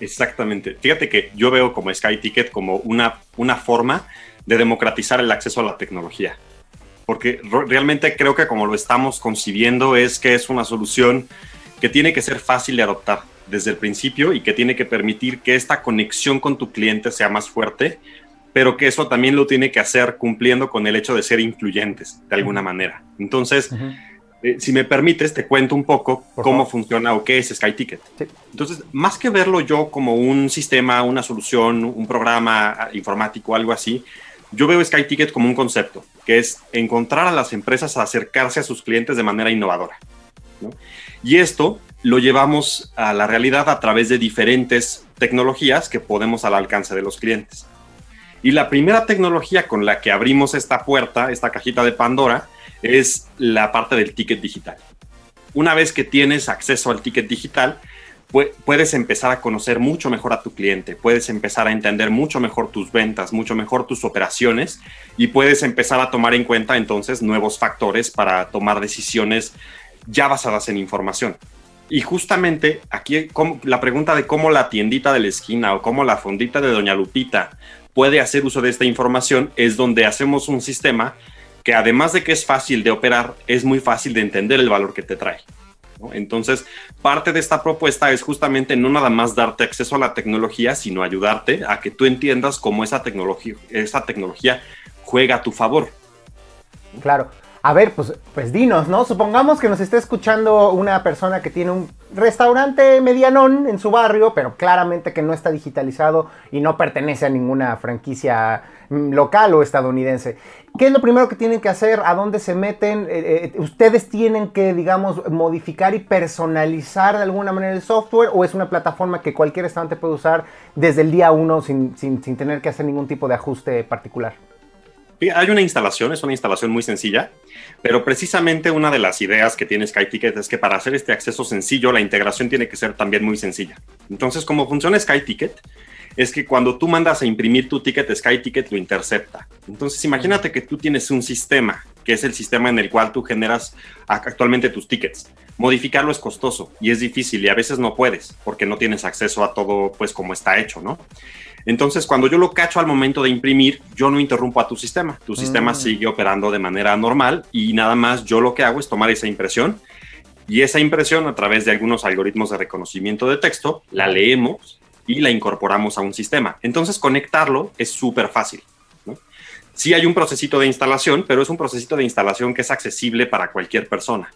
Exactamente. Fíjate que yo veo como Sky Ticket como una, una forma de democratizar el acceso a la tecnología. Porque realmente creo que como lo estamos concibiendo es que es una solución que tiene que ser fácil de adoptar desde el principio y que tiene que permitir que esta conexión con tu cliente sea más fuerte pero que eso también lo tiene que hacer cumpliendo con el hecho de ser influyentes de alguna manera. Entonces, eh, si me permites, te cuento un poco cómo funciona o qué es SkyTicket. Entonces, más que verlo yo como un sistema, una solución, un programa ah, informático, algo así, yo veo SkyTicket como un concepto, que es encontrar a las empresas a acercarse a sus clientes de manera innovadora. Y esto lo llevamos a la realidad a través de diferentes tecnologías que podemos al alcance de los clientes. Y la primera tecnología con la que abrimos esta puerta, esta cajita de Pandora, es la parte del ticket digital. Una vez que tienes acceso al ticket digital, puedes empezar a conocer mucho mejor a tu cliente, puedes empezar a entender mucho mejor tus ventas, mucho mejor tus operaciones y puedes empezar a tomar en cuenta entonces nuevos factores para tomar decisiones ya basadas en información. Y justamente aquí la pregunta de cómo la tiendita de la esquina o cómo la fondita de Doña Lupita puede hacer uso de esta información es donde hacemos un sistema que además de que es fácil de operar, es muy fácil de entender el valor que te trae. Entonces, parte de esta propuesta es justamente no nada más darte acceso a la tecnología, sino ayudarte a que tú entiendas cómo esa tecnología, esa tecnología juega a tu favor. Claro. A ver, pues, pues dinos, ¿no? Supongamos que nos esté escuchando una persona que tiene un restaurante medianón en su barrio, pero claramente que no está digitalizado y no pertenece a ninguna franquicia mm, local o estadounidense. ¿Qué es lo primero que tienen que hacer? ¿A dónde se meten? Eh, eh, ¿Ustedes tienen que, digamos, modificar y personalizar de alguna manera el software o es una plataforma que cualquier restaurante puede usar desde el día uno sin, sin tener que hacer ningún tipo de ajuste particular? Hay una instalación, es una instalación muy sencilla, pero precisamente una de las ideas que tiene SkyTicket es que para hacer este acceso sencillo, la integración tiene que ser también muy sencilla. Entonces, como funciona SkyTicket, es que cuando tú mandas a imprimir tu ticket, SkyTicket lo intercepta. Entonces, imagínate que tú tienes un sistema, que es el sistema en el cual tú generas actualmente tus tickets. Modificarlo es costoso y es difícil y a veces no puedes porque no tienes acceso a todo, pues, como está hecho, ¿no? Entonces, cuando yo lo cacho al momento de imprimir, yo no interrumpo a tu sistema. Tu sistema mm. sigue operando de manera normal y nada más yo lo que hago es tomar esa impresión y esa impresión a través de algunos algoritmos de reconocimiento de texto, la leemos y la incorporamos a un sistema. Entonces, conectarlo es súper fácil. Sí hay un procesito de instalación, pero es un procesito de instalación que es accesible para cualquier persona.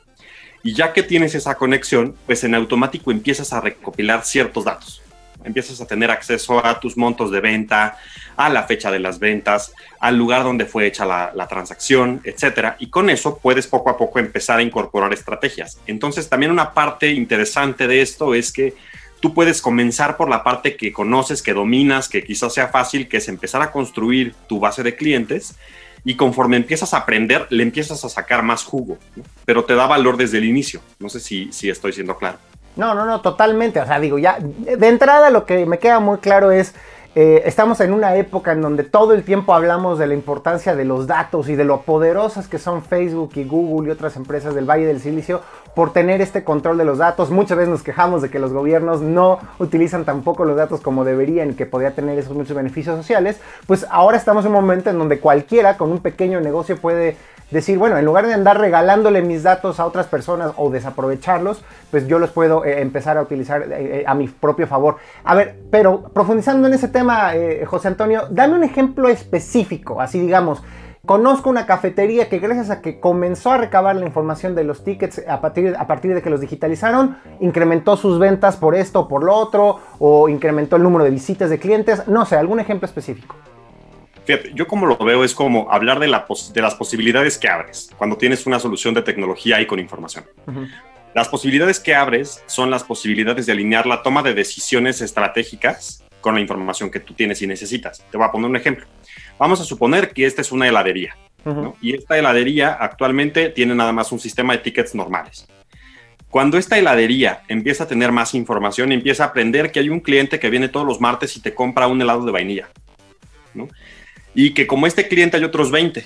Y ya que tienes esa conexión, pues en automático empiezas a recopilar ciertos datos empiezas a tener acceso a tus montos de venta, a la fecha de las ventas, al lugar donde fue hecha la, transacción, etcétera. Y con eso puedes poco a poco empezar a incorporar estrategias. Entonces, también una parte interesante de esto es que tú puedes comenzar por la parte que conoces, que dominas, que quizás sea fácil, que es empezar a construir tu base de clientes. Y conforme empiezas a aprender, le empiezas a sacar más jugo, pero te da valor desde el inicio. No sé si, si estoy siendo claro. No, no, no, totalmente. O sea, digo, ya de entrada lo que me queda muy claro es, eh, estamos en una época en donde todo el tiempo hablamos de la importancia de los datos y de lo poderosas que son Facebook y Google y otras empresas del Valle del Silicio por tener este control de los datos. Muchas veces nos quejamos de que los gobiernos no utilizan tampoco los datos como deberían y que podría tener esos muchos beneficios sociales. Pues ahora estamos en un momento en donde cualquiera con un pequeño negocio puede decir, bueno, en lugar de andar regalándole mis datos a otras personas o desaprovecharlos, pues yo los puedo eh, empezar a utilizar eh, a mi propio favor. A ver, pero profundizando en ese tema, José Antonio, dame un ejemplo específico, así digamos. Conozco una cafetería que gracias a que comenzó a recabar la información de los tickets a partir, a partir de que los digitalizaron, incrementó sus ventas por esto o por lo otro, o incrementó el número de visitas de clientes, no sé, algún ejemplo específico yo como lo veo es como hablar de, la de las posibilidades que abres cuando tienes una solución de tecnología y con información. Las posibilidades que abres son las posibilidades de alinear la toma de decisiones estratégicas con la información que tú tienes y necesitas. Te voy a poner un ejemplo. Vamos a suponer que esta es una heladería. Y esta heladería actualmente tiene nada más un sistema de tickets normales. Cuando esta heladería empieza a tener más información, empieza a aprender que hay un cliente que viene todos los martes y te compra un helado de vainilla. ¿no? y que como este cliente hay otros 20.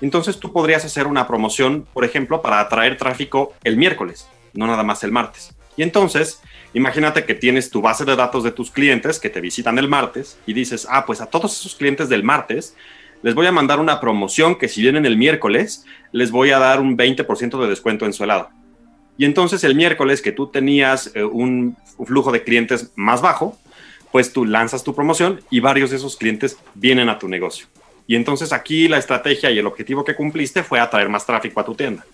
Entonces tú podrías hacer una promoción, por ejemplo, para atraer tráfico el miércoles, no nada más el martes. Y entonces, imagínate que tienes tu base de datos de tus clientes que te visitan el martes y dices, ah, pues a todos esos clientes del martes les voy a mandar una promoción que si vienen el miércoles, les voy a dar un 20% de descuento en su helado. Y entonces el miércoles que tú tenías eh, un flujo de clientes más bajo, pues tú lanzas tu promoción y varios de esos clientes vienen a tu negocio. Y entonces aquí la estrategia y el objetivo que cumpliste fue atraer más tráfico a tu tienda.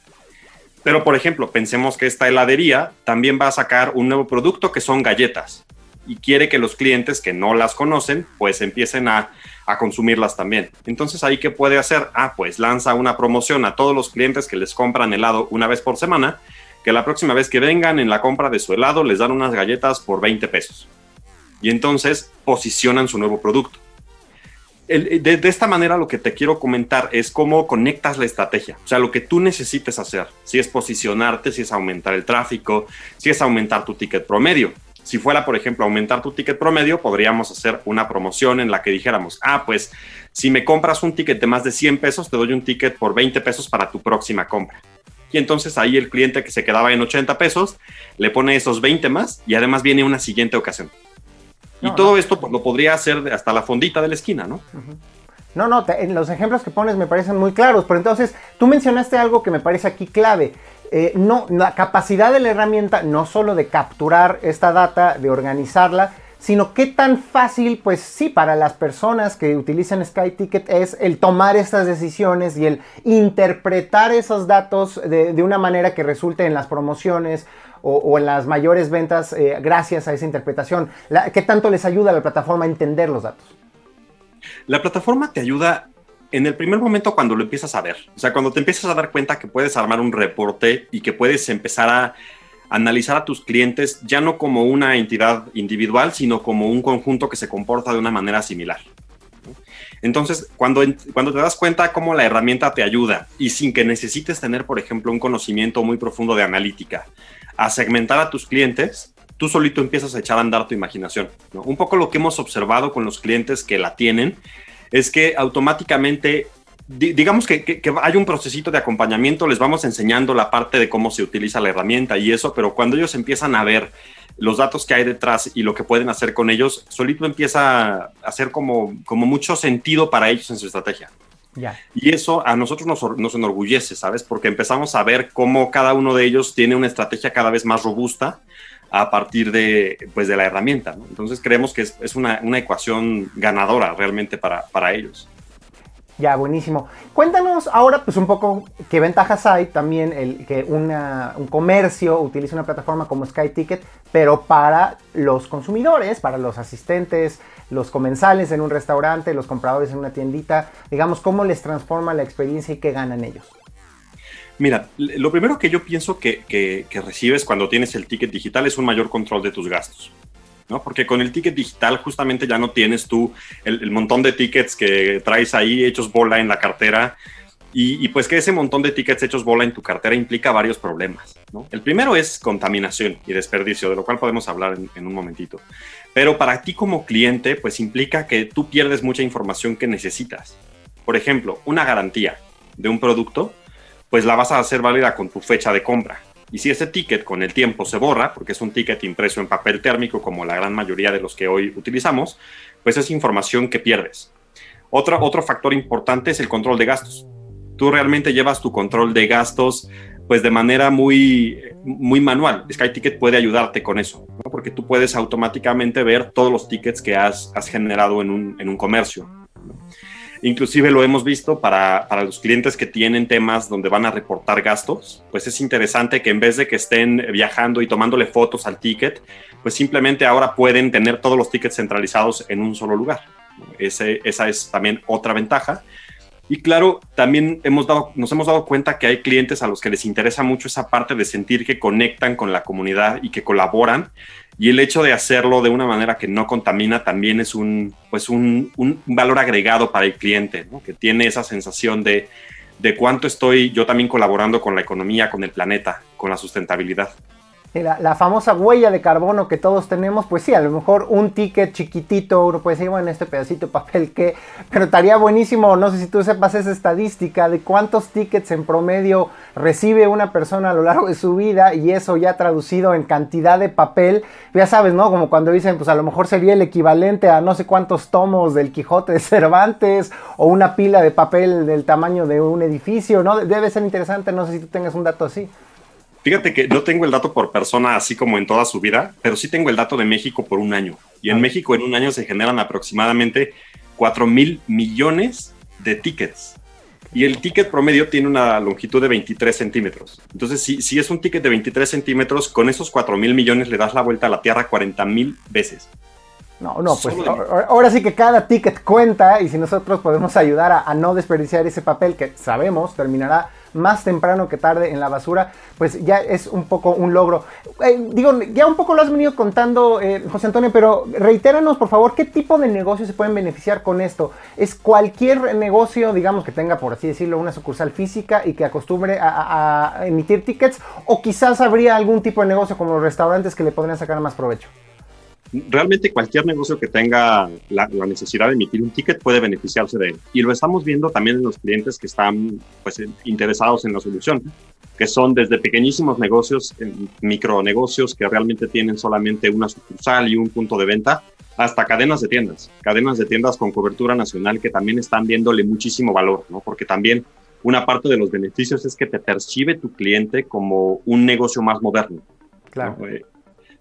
Pero, por ejemplo, pensemos que esta heladería también va a sacar un nuevo producto que son galletas y quiere que los clientes que no las conocen, pues empiecen a, a consumirlas también. Entonces, ahí qué puede hacer? Ah, pues lanza una promoción a todos los clientes que les compran helado una vez por semana, que la próxima vez que vengan en la compra de su helado les dan unas galletas por 20 pesos y entonces posicionan su nuevo producto. De, esta manera lo que te quiero comentar es cómo conectas la estrategia, o sea, lo que tú necesites hacer, si es posicionarte, si es aumentar el tráfico, si es aumentar tu ticket promedio. Si fuera, por ejemplo, aumentar tu ticket promedio, podríamos hacer una promoción en la que dijéramos, ah, pues si me compras un ticket de más de 100 pesos, te doy un ticket por 20 pesos para tu próxima compra. Y entonces ahí el cliente que se quedaba en 80 pesos le pone esos 20 más y además viene una siguiente ocasión y todo esto pues, lo podría hacer hasta la fondita de la esquina, ¿no? No, no, los ejemplos que pones me parecen muy claros, pero entonces tú mencionaste algo que me parece aquí clave. Eh, no, la capacidad de la herramienta no solo de capturar esta data, de organizarla, sino qué tan fácil, pues sí, para las personas que utilizan SkyTicket es el tomar estas decisiones y el interpretar esos datos de, una manera que resulte en las promociones o, en las mayores ventas eh, gracias a esa interpretación. ¿Qué tanto les ayuda la plataforma a entender los datos? La plataforma te ayuda en el primer momento cuando lo empiezas a ver. O sea, cuando te empiezas a dar cuenta que puedes armar un reporte y que puedes empezar a analizar a tus clientes ya no como una entidad individual, sino como un conjunto que se comporta de una manera similar. Entonces, cuando, cuando te das cuenta cómo la herramienta te ayuda y sin que necesites tener, por ejemplo, un conocimiento muy profundo de analítica, a segmentar a tus clientes, tú solito empiezas a echar a andar tu imaginación. Un poco lo que hemos observado con los clientes que la tienen es que automáticamente digamos que, hay un procesito de acompañamiento, les vamos enseñando la parte de cómo se utiliza la herramienta y eso, pero cuando ellos empiezan a ver los datos que hay detrás y lo que pueden hacer con ellos, solito empieza a hacer como, como mucho sentido para ellos en su estrategia. Y eso a nosotros nos, enorgullece, ¿sabes? Porque empezamos a ver cómo cada uno de ellos tiene una estrategia cada vez más robusta a partir de, pues, de la herramienta. Entonces creemos que es, una, una, ecuación ganadora realmente para, para ellos. Ya, buenísimo. Cuéntanos ahora pues un poco qué ventajas hay también el que un comercio utilice una plataforma como SkyTicket, pero para los consumidores, para los asistentes, los comensales en un restaurante, los compradores en una tiendita, digamos, cómo les transforma la experiencia y qué ganan ellos. Mira, lo primero que yo pienso que, que recibes cuando tienes el ticket digital es un mayor control de tus gastos. Porque con el ticket digital justamente ya no tienes tú el, montón de tickets que traes ahí hechos bola en la cartera y, pues que ese montón de tickets hechos bola en tu cartera implica varios problemas, El primero es contaminación y desperdicio, de lo cual podemos hablar en un momentito. Pero para ti como cliente, pues implica que tú pierdes mucha información que necesitas. Por ejemplo, una garantía de un producto, pues la vas a hacer válida con tu fecha de compra y si ese ticket con el tiempo se borra, porque es un ticket impreso en papel térmico como la gran mayoría de los que hoy utilizamos, pues es información que pierdes. Otro, otro factor importante es el control de gastos. Tú realmente llevas tu control de gastos pues de manera muy, muy manual. SkyTicket puede ayudarte con eso, porque tú puedes automáticamente ver todos los tickets que has, generado en un, en un comercio. Inclusive lo hemos visto para, los clientes que tienen temas donde van a reportar gastos, pues es interesante que en vez de que estén viajando y tomándole fotos al ticket, pues simplemente ahora pueden tener todos los tickets centralizados en un solo lugar. Esa es también otra ventaja. Y claro, también hemos dado, nos hemos dado cuenta que hay clientes a los que les interesa mucho esa parte de sentir que conectan con la comunidad y que colaboran y el hecho de hacerlo de una manera que no contamina también es un, pues un, valor agregado para el cliente, que tiene esa sensación de, de cuánto estoy yo también colaborando con la economía, con el planeta, con la sustentabilidad. La, famosa huella de carbono que todos tenemos, pues sí, a lo mejor un ticket chiquitito, uno puede decir, bueno, este pedacito de papel que, pero estaría buenísimo, no sé si tú sepas esa estadística de cuántos tickets en promedio recibe una persona a lo largo de su vida y eso ya traducido en cantidad de papel, ya sabes, ¿no? Como cuando dicen, pues a lo mejor sería el equivalente a no sé cuántos tomos del Quijote de Cervantes o una pila de papel del tamaño de un edificio, ¿no? Debe ser interesante, no sé si tú tengas un dato así. Fíjate que no tengo el dato por persona así como en toda su vida, pero sí tengo el dato de México por un año. Y en México en un año se generan aproximadamente 4 mil millones de tickets. Y el ticket promedio tiene una longitud de 23 centímetros. Entonces, si, si es un ticket de 23 centímetros, con esos 4 mil millones le das la vuelta a la Tierra 40 mil veces. No, no, pues ahora sí que cada ticket cuenta y si nosotros podemos ayudar a, a no desperdiciar ese papel que sabemos terminará más temprano que tarde en la basura, pues ya es un poco un logro. Eh, digo, ya un poco lo has venido contando, eh, José Antonio, pero reitéranos, por favor, ¿qué tipo de negocios se pueden beneficiar con esto? ¿Es cualquier negocio, digamos, que tenga, por así decirlo, una sucursal física y que acostumbre a, a emitir tickets? ¿O quizás habría algún tipo de negocio como los restaurantes que le podrían sacar más provecho? Realmente cualquier negocio que tenga la, necesidad de emitir un ticket puede beneficiarse de él. Y lo estamos viendo también en los clientes que están pues, interesados en la solución, que son desde pequeñísimos negocios, micronegocios que realmente tienen solamente una sucursal y un punto de venta, hasta cadenas de tiendas, cadenas de tiendas con cobertura nacional que también están viéndole muchísimo valor, ¿no? porque también una parte de los beneficios es que te percibe tu cliente como un negocio más moderno. Claro. Eh,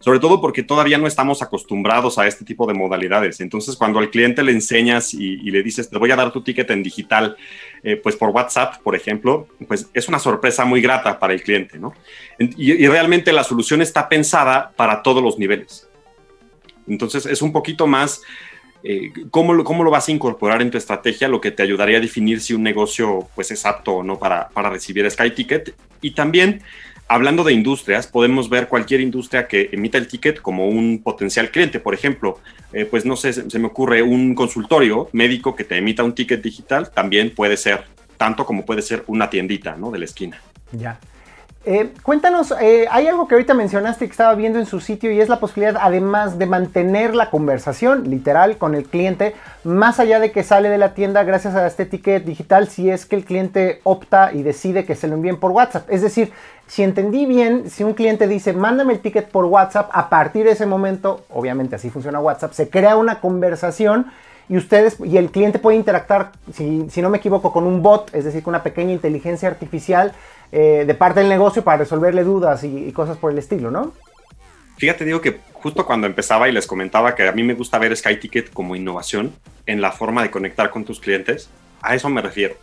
sobre todo porque todavía no estamos acostumbrados a este tipo de modalidades. Entonces, cuando al cliente le enseñas y, le dices, te voy a dar tu ticket en digital, eh, pues por WhatsApp, por ejemplo, pues es una sorpresa muy grata para el cliente, ¿no? Y, realmente la solución está pensada para todos los niveles. Entonces, es un poquito más... Eh, ¿cómo, lo, ¿cómo, lo, vas a incorporar en tu estrategia? Lo que te ayudaría a definir si un negocio pues, es apto o no para, para recibir SkyTicket. Y también hablando de industrias, podemos ver cualquier industria que emita el ticket como un potencial cliente. Por ejemplo, eh, pues no sé, se me ocurre un consultorio médico que te emita un ticket digital, también puede ser tanto como puede ser una tiendita, ¿no? De la esquina. Ya. Eh, cuéntanos, eh, hay algo que ahorita mencionaste que estaba viendo en su sitio y es la posibilidad además de mantener la conversación literal con el cliente más allá de que sale de la tienda gracias a este ticket digital si es que el cliente opta y decide que se lo envíen por WhatsApp. Es decir, si entendí bien, si un cliente dice mándame el ticket por WhatsApp, a partir de ese momento, obviamente así funciona WhatsApp, se crea una conversación y ustedes y el cliente puede interactuar, si, no me equivoco, con un bot, es decir, con una pequeña inteligencia artificial eh, de parte del negocio para resolverle dudas y, cosas por el estilo, ¿no? Fíjate, digo que justo cuando empezaba y les comentaba que a mí me gusta ver SkyTicket como innovación en la forma de conectar con tus clientes, a eso me refiero.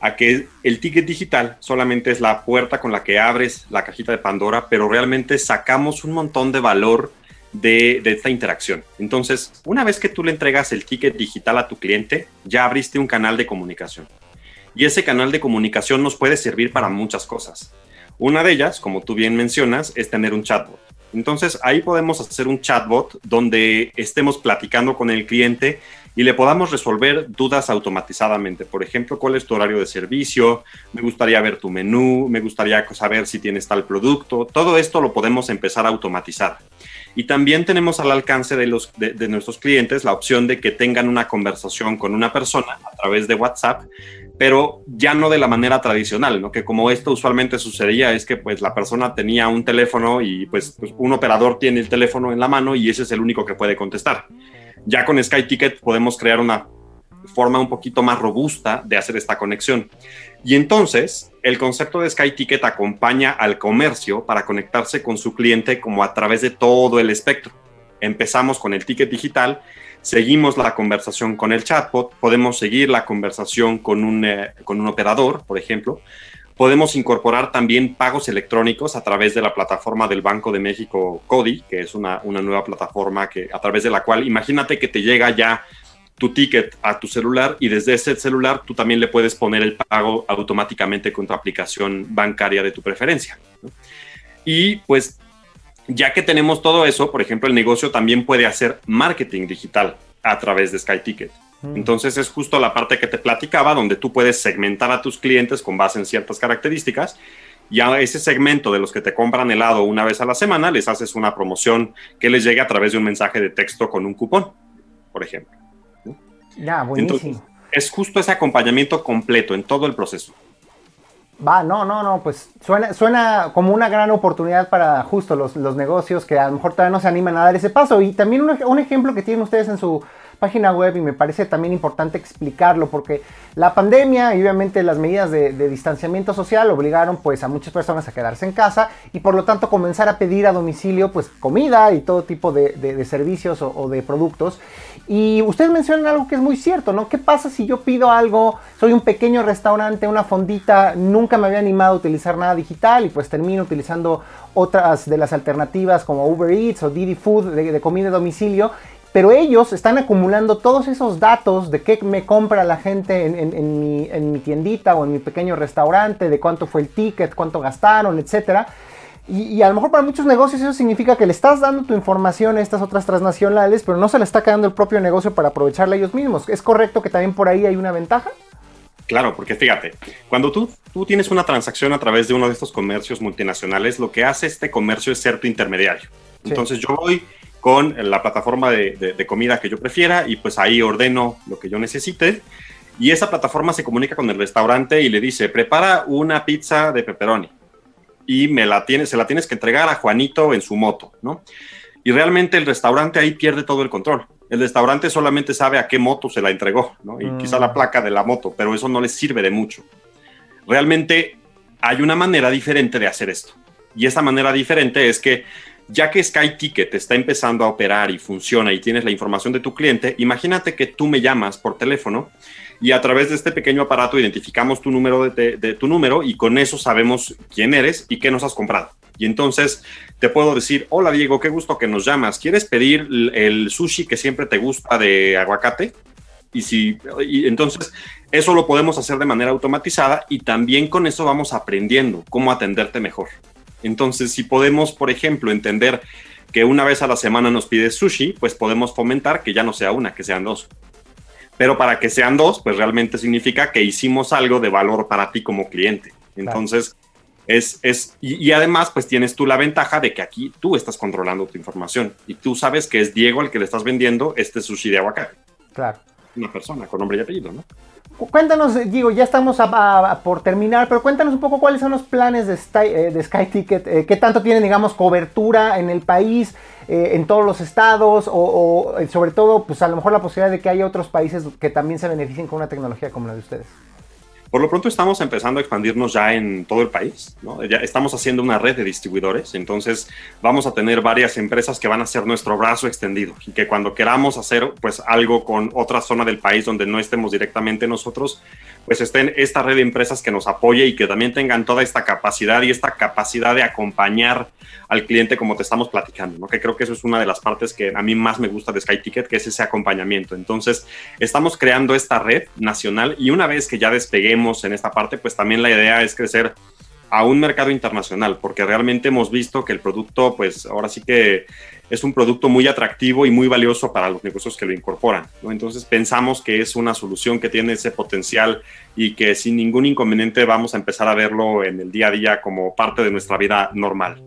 A que el ticket digital solamente es la puerta con la que abres la cajita de Pandora, pero realmente sacamos un montón de valor de, esta interacción. Entonces, una vez que tú le entregas el ticket digital a tu cliente, ya abriste un canal de comunicación. Y ese canal de comunicación nos puede servir para muchas cosas. Una de ellas, como tú bien mencionas, es tener un chatbot. Entonces ahí podemos hacer un chatbot donde estemos platicando con el cliente y le podamos resolver dudas automatizadamente. Por ejemplo, ¿cuál es tu horario de servicio? Me gustaría ver tu menú, me gustaría saber si tienes tal producto. Todo esto lo podemos empezar a automatizar. Y también tenemos al alcance de, los, de, nuestros clientes la opción de que tengan una conversación con una persona a través de WhatsApp pero ya no de la manera tradicional, ¿no? Que como esto usualmente sucedía es que pues la persona tenía un teléfono y pues, pues, un operador tiene el teléfono en la mano y ese es el único que puede contestar. Ya con SkyTicket podemos crear una forma un poquito más robusta de hacer esta conexión. Y entonces, el concepto de SkyTicket acompaña al comercio para conectarse con su cliente como a través de todo el espectro. Empezamos con el ticket digital seguimos la conversación con el chatbot, podemos seguir la conversación con un, eh, con un operador, por ejemplo. Podemos incorporar también pagos electrónicos a través de la plataforma del Banco de México CODI, que es una, nueva plataforma que, a través de la cual, imagínate que te llega ya tu ticket a tu celular y desde ese celular tú también le puedes poner el pago automáticamente con tu aplicación bancaria de tu preferencia. Y pues ya que tenemos todo eso, por ejemplo, el negocio también puede hacer marketing digital a través de SkyTicket. Mm. Entonces es justo la parte que te platicaba, donde tú puedes segmentar a tus clientes con base en ciertas características y a ese segmento de los que te compran helado una vez a la semana, les haces una promoción que les llegue a través de un mensaje de texto con un cupón, por ejemplo. Ya, buenísimo. es justo ese acompañamiento completo en todo el proceso. Va, no, no, no, pues suena, suena como una gran oportunidad para justo los, los, negocios que a lo mejor todavía no se animan a dar ese paso. Y también un, un ejemplo que tienen ustedes en su página web y me parece también importante explicarlo porque la pandemia y obviamente las medidas de, distanciamiento social obligaron pues a muchas personas a quedarse en casa y por lo tanto comenzar a pedir a domicilio pues comida y todo tipo de, servicios o, de productos. Y ustedes mencionan algo que es muy cierto, ¿no? ¿Qué pasa si yo pido algo, soy un pequeño restaurante, una fondita, nunca me había animado a utilizar nada digital y pues termino utilizando otras de las alternativas como Uber Eats o Didi Food de, de comida a domicilio pero ellos están acumulando todos esos datos de qué me compra la gente en, mi, tiendita o en mi pequeño restaurante, de cuánto fue el ticket, cuánto gastaron, etc. Y, a lo mejor para muchos negocios eso significa que le estás dando tu información a estas otras transnacionales, pero no se le está quedando el propio negocio para aprovecharla ellos mismos. ¿Es correcto que también por ahí hay una ventaja? Claro, porque fíjate, cuando tú, tú tienes una transacción a través de uno de estos comercios multinacionales, lo que hace este comercio es ser tu intermediario. Entonces yo voy con la plataforma de, comida que yo prefiera y pues ahí ordeno lo que yo necesite. Y esa plataforma se comunica con el restaurante y le dice, prepara una pizza de pepperoni y me la tienes, se la tienes que entregar a Juanito en su moto, ¿no? Y realmente el restaurante ahí pierde todo el control. El restaurante solamente sabe a qué moto se la entregó, ¿no? Y quizá la mm. placa de la moto, pero eso no les sirve de mucho. Realmente hay una manera diferente de hacer esto. Y esa manera diferente es que ya que Sky Ticket está empezando a operar y funciona y tienes la información de tu cliente, imagínate que tú me llamas por teléfono y a través de este pequeño aparato identificamos tu número de, tu número y con eso sabemos quién eres y qué nos has comprado. Y entonces te puedo decir, hola Diego, qué gusto que nos llamas. ¿Quieres pedir el sushi que siempre te gusta de aguacate? Y si, y entonces eso lo podemos hacer de manera automatizada y también con eso vamos aprendiendo cómo atenderte mejor. Entonces, si podemos, por ejemplo, entender que una vez a la semana nos pides sushi, pues podemos fomentar que ya no sea una, que sean dos. Pero para que sean dos, pues realmente significa que hicimos algo de valor para ti como cliente. Entonces, es, es y, además, pues tienes tú la ventaja de que aquí tú estás controlando tu información y tú sabes que es Diego al que le estás vendiendo este sushi de aguacate. Claro. Una persona con nombre y apellido, ¿no? Cuéntanos, digo, ya estamos por terminar, pero cuéntanos un poco cuáles son los planes de, eh, Sky, Ticket, eh, qué tanto tienen, digamos, cobertura en el país, eh, en todos los estados, o, sobre todo, pues a lo mejor la posibilidad de que haya otros países que también se beneficien con una tecnología como la de ustedes. Por lo pronto estamos empezando a expandirnos ya en todo el país. Ya estamos haciendo una red de distribuidores, entonces vamos a tener varias empresas que van a ser nuestro brazo extendido y que cuando queramos hacer pues algo con otra zona del país donde no estemos directamente nosotros, pues estén esta red de empresas que nos apoye y que también tengan toda esta capacidad y esta capacidad de acompañar al cliente como te estamos platicando, ¿no? que creo que eso es una de las partes que a mí más me gusta de Sky Ticket, que es ese acompañamiento. Entonces, estamos creando esta red nacional y una vez que ya despeguemos en esta parte, pues también la idea es crecer a un mercado internacional, porque realmente hemos visto que el producto, pues ahora sí que es un producto muy atractivo y muy valioso para los negocios que lo incorporan. Entonces pensamos que es una solución que tiene ese potencial y que sin ningún inconveniente vamos a empezar a verlo en el día a día como parte de nuestra vida normal.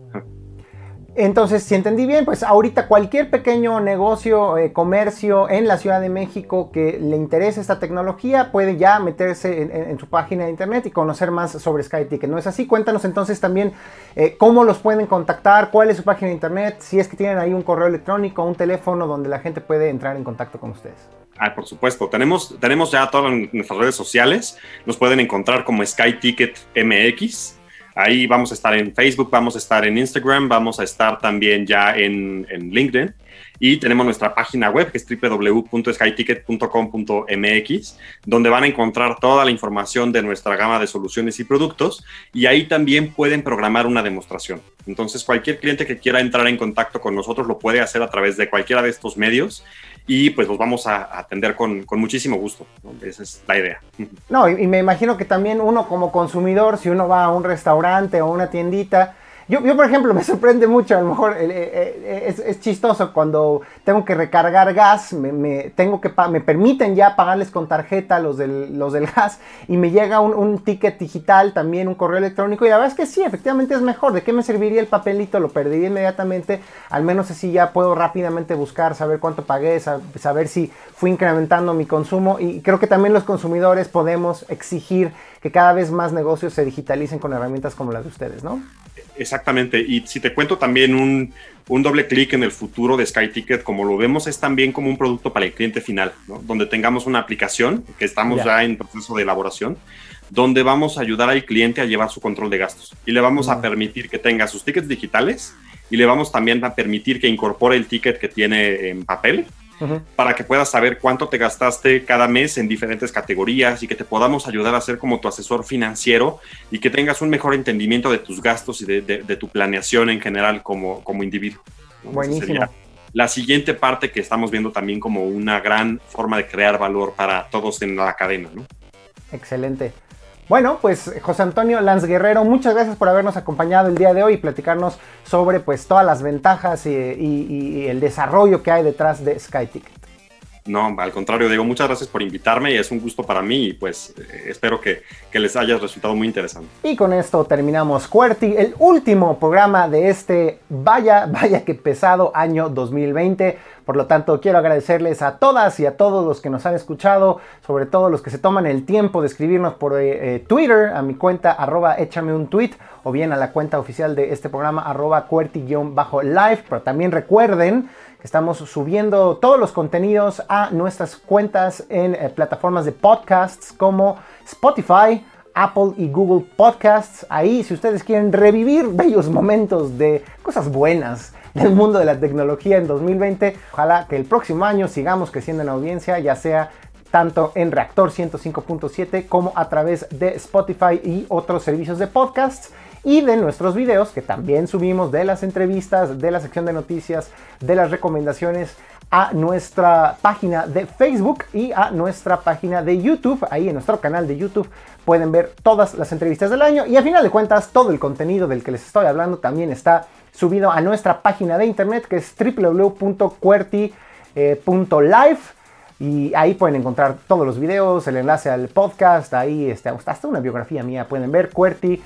Entonces, si entendí bien, pues ahorita cualquier pequeño negocio, eh, comercio en la Ciudad de México que le interese esta tecnología puede ya meterse en, su página de internet y conocer más sobre SkyTicket. ¿No es así? Cuéntanos entonces también eh, cómo los pueden contactar, cuál es su página de internet, si es que tienen ahí un correo electrónico, un teléfono donde la gente puede entrar en contacto con ustedes. Ah, por supuesto. Tenemos, tenemos ya todas nuestras redes sociales. Nos pueden encontrar como SkyTicket MX. Ahí vamos a estar en Facebook, vamos a estar en Instagram, vamos a estar también ya en, LinkedIn. Y tenemos nuestra página web que es www.skyticket.com.mx, donde van a encontrar toda la información de nuestra gama de soluciones y productos. Y ahí también pueden programar una demostración. Entonces, cualquier cliente que quiera entrar en contacto con nosotros lo puede hacer a través de cualquiera de estos medios y pues los vamos a atender con, muchísimo gusto. Esa es la idea. No, y, me imagino que también uno como consumidor, si uno va a un restaurante o una tiendita, yo, por ejemplo, me sorprende mucho, a lo mejor eh, eh, eh, es, chistoso cuando tengo que recargar gas, me, tengo que me permiten ya pagarles con tarjeta los del, los del gas y me llega un, ticket digital, también un correo electrónico y la verdad es que sí, efectivamente es mejor. ¿De qué me serviría el papelito? Lo perdería inmediatamente, al menos así ya puedo rápidamente buscar, saber cuánto pagué, saber si fui incrementando mi consumo y creo que también los consumidores podemos exigir que cada vez más negocios se digitalicen con herramientas como las de ustedes, ¿no? Exactamente. Y si te cuento también un, doble clic en el futuro de Sky Ticket, como lo vemos, es también como un producto para el cliente final, donde tengamos una aplicación que estamos ya. en proceso de elaboración, donde vamos a ayudar al cliente a llevar su control de gastos. Y le vamos a permitir que tenga sus tickets digitales y le vamos también a permitir que incorpore el ticket que tiene en papel para que puedas saber cuánto te gastaste cada mes en diferentes categorías y que te podamos ayudar a ser como tu asesor financiero y que tengas un mejor entendimiento de tus gastos y de, tu planeación en general como, como individuo. Buenísimo. La siguiente parte que estamos viendo también como una gran forma de crear valor para todos en la cadena. ¿no? Excelente. Bueno, pues José Antonio Lanz Guerrero, muchas gracias por habernos acompañado el día de hoy y platicarnos sobre pues todas las ventajas y, el desarrollo que hay detrás de SkyTicket. No, al contrario, Diego, muchas gracias por invitarme y es un gusto para mí y pues eh, espero que, que, les haya resultado muy interesante. Y con esto terminamos QWERTY, el último programa de este vaya, vaya que pesado año 2020. Por lo tanto, quiero agradecerles a todas y a todos los que nos han escuchado, sobre todo los que se toman el tiempo de escribirnos por eh, eh, Twitter, a mi cuenta arroba échame un tweet, o bien a la cuenta oficial de este programa arroba cuerti-live. Pero también recuerden estamos subiendo todos los contenidos a nuestras cuentas en eh, plataformas de podcasts como Spotify, Apple y Google Podcasts. Ahí, si ustedes quieren revivir bellos momentos de cosas buenas del mundo de la tecnología en 2020. Ojalá que el próximo año sigamos creciendo en audiencia, ya sea tanto en Reactor 105.7 como a través de Spotify y otros servicios de podcasts y de nuestros videos que también subimos de las entrevistas, de la sección de noticias, de las recomendaciones a nuestra página de Facebook y a nuestra página de YouTube. Ahí en nuestro canal de YouTube pueden ver todas las entrevistas del año y a final de cuentas todo el contenido del que les estoy hablando también está subido a nuestra página de internet que es www.cuerti.live y ahí pueden encontrar todos los videos, el enlace al podcast, ahí está hasta una biografía mía pueden ver, Cuerti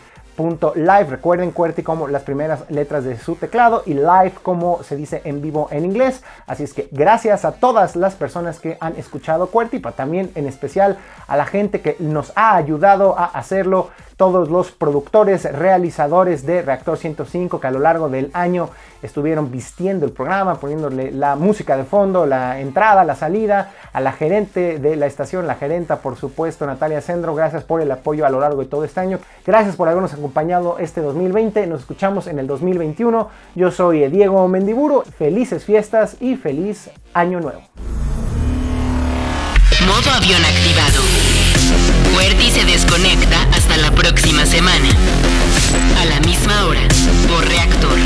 live. Recuerden QWERTY como las primeras letras de su teclado y live como se dice en vivo en inglés. Así es que gracias a todas las personas que han escuchado QWERTY, pero también en especial a la gente que nos ha ayudado a hacerlo todos los productores, realizadores de Reactor 105 que a lo largo del año estuvieron vistiendo el programa, poniéndole la música de fondo, la entrada, la salida, a la gerente de la estación, la gerenta por supuesto Natalia Sendro, gracias por el apoyo a lo largo de todo este año, gracias por habernos acompañado este 2020, nos escuchamos en el 2021, yo soy Diego Mendiburo, felices fiestas y feliz año nuevo. Modo avión activado. Se desconecta hasta la próxima semana. A la misma hora, por reactor.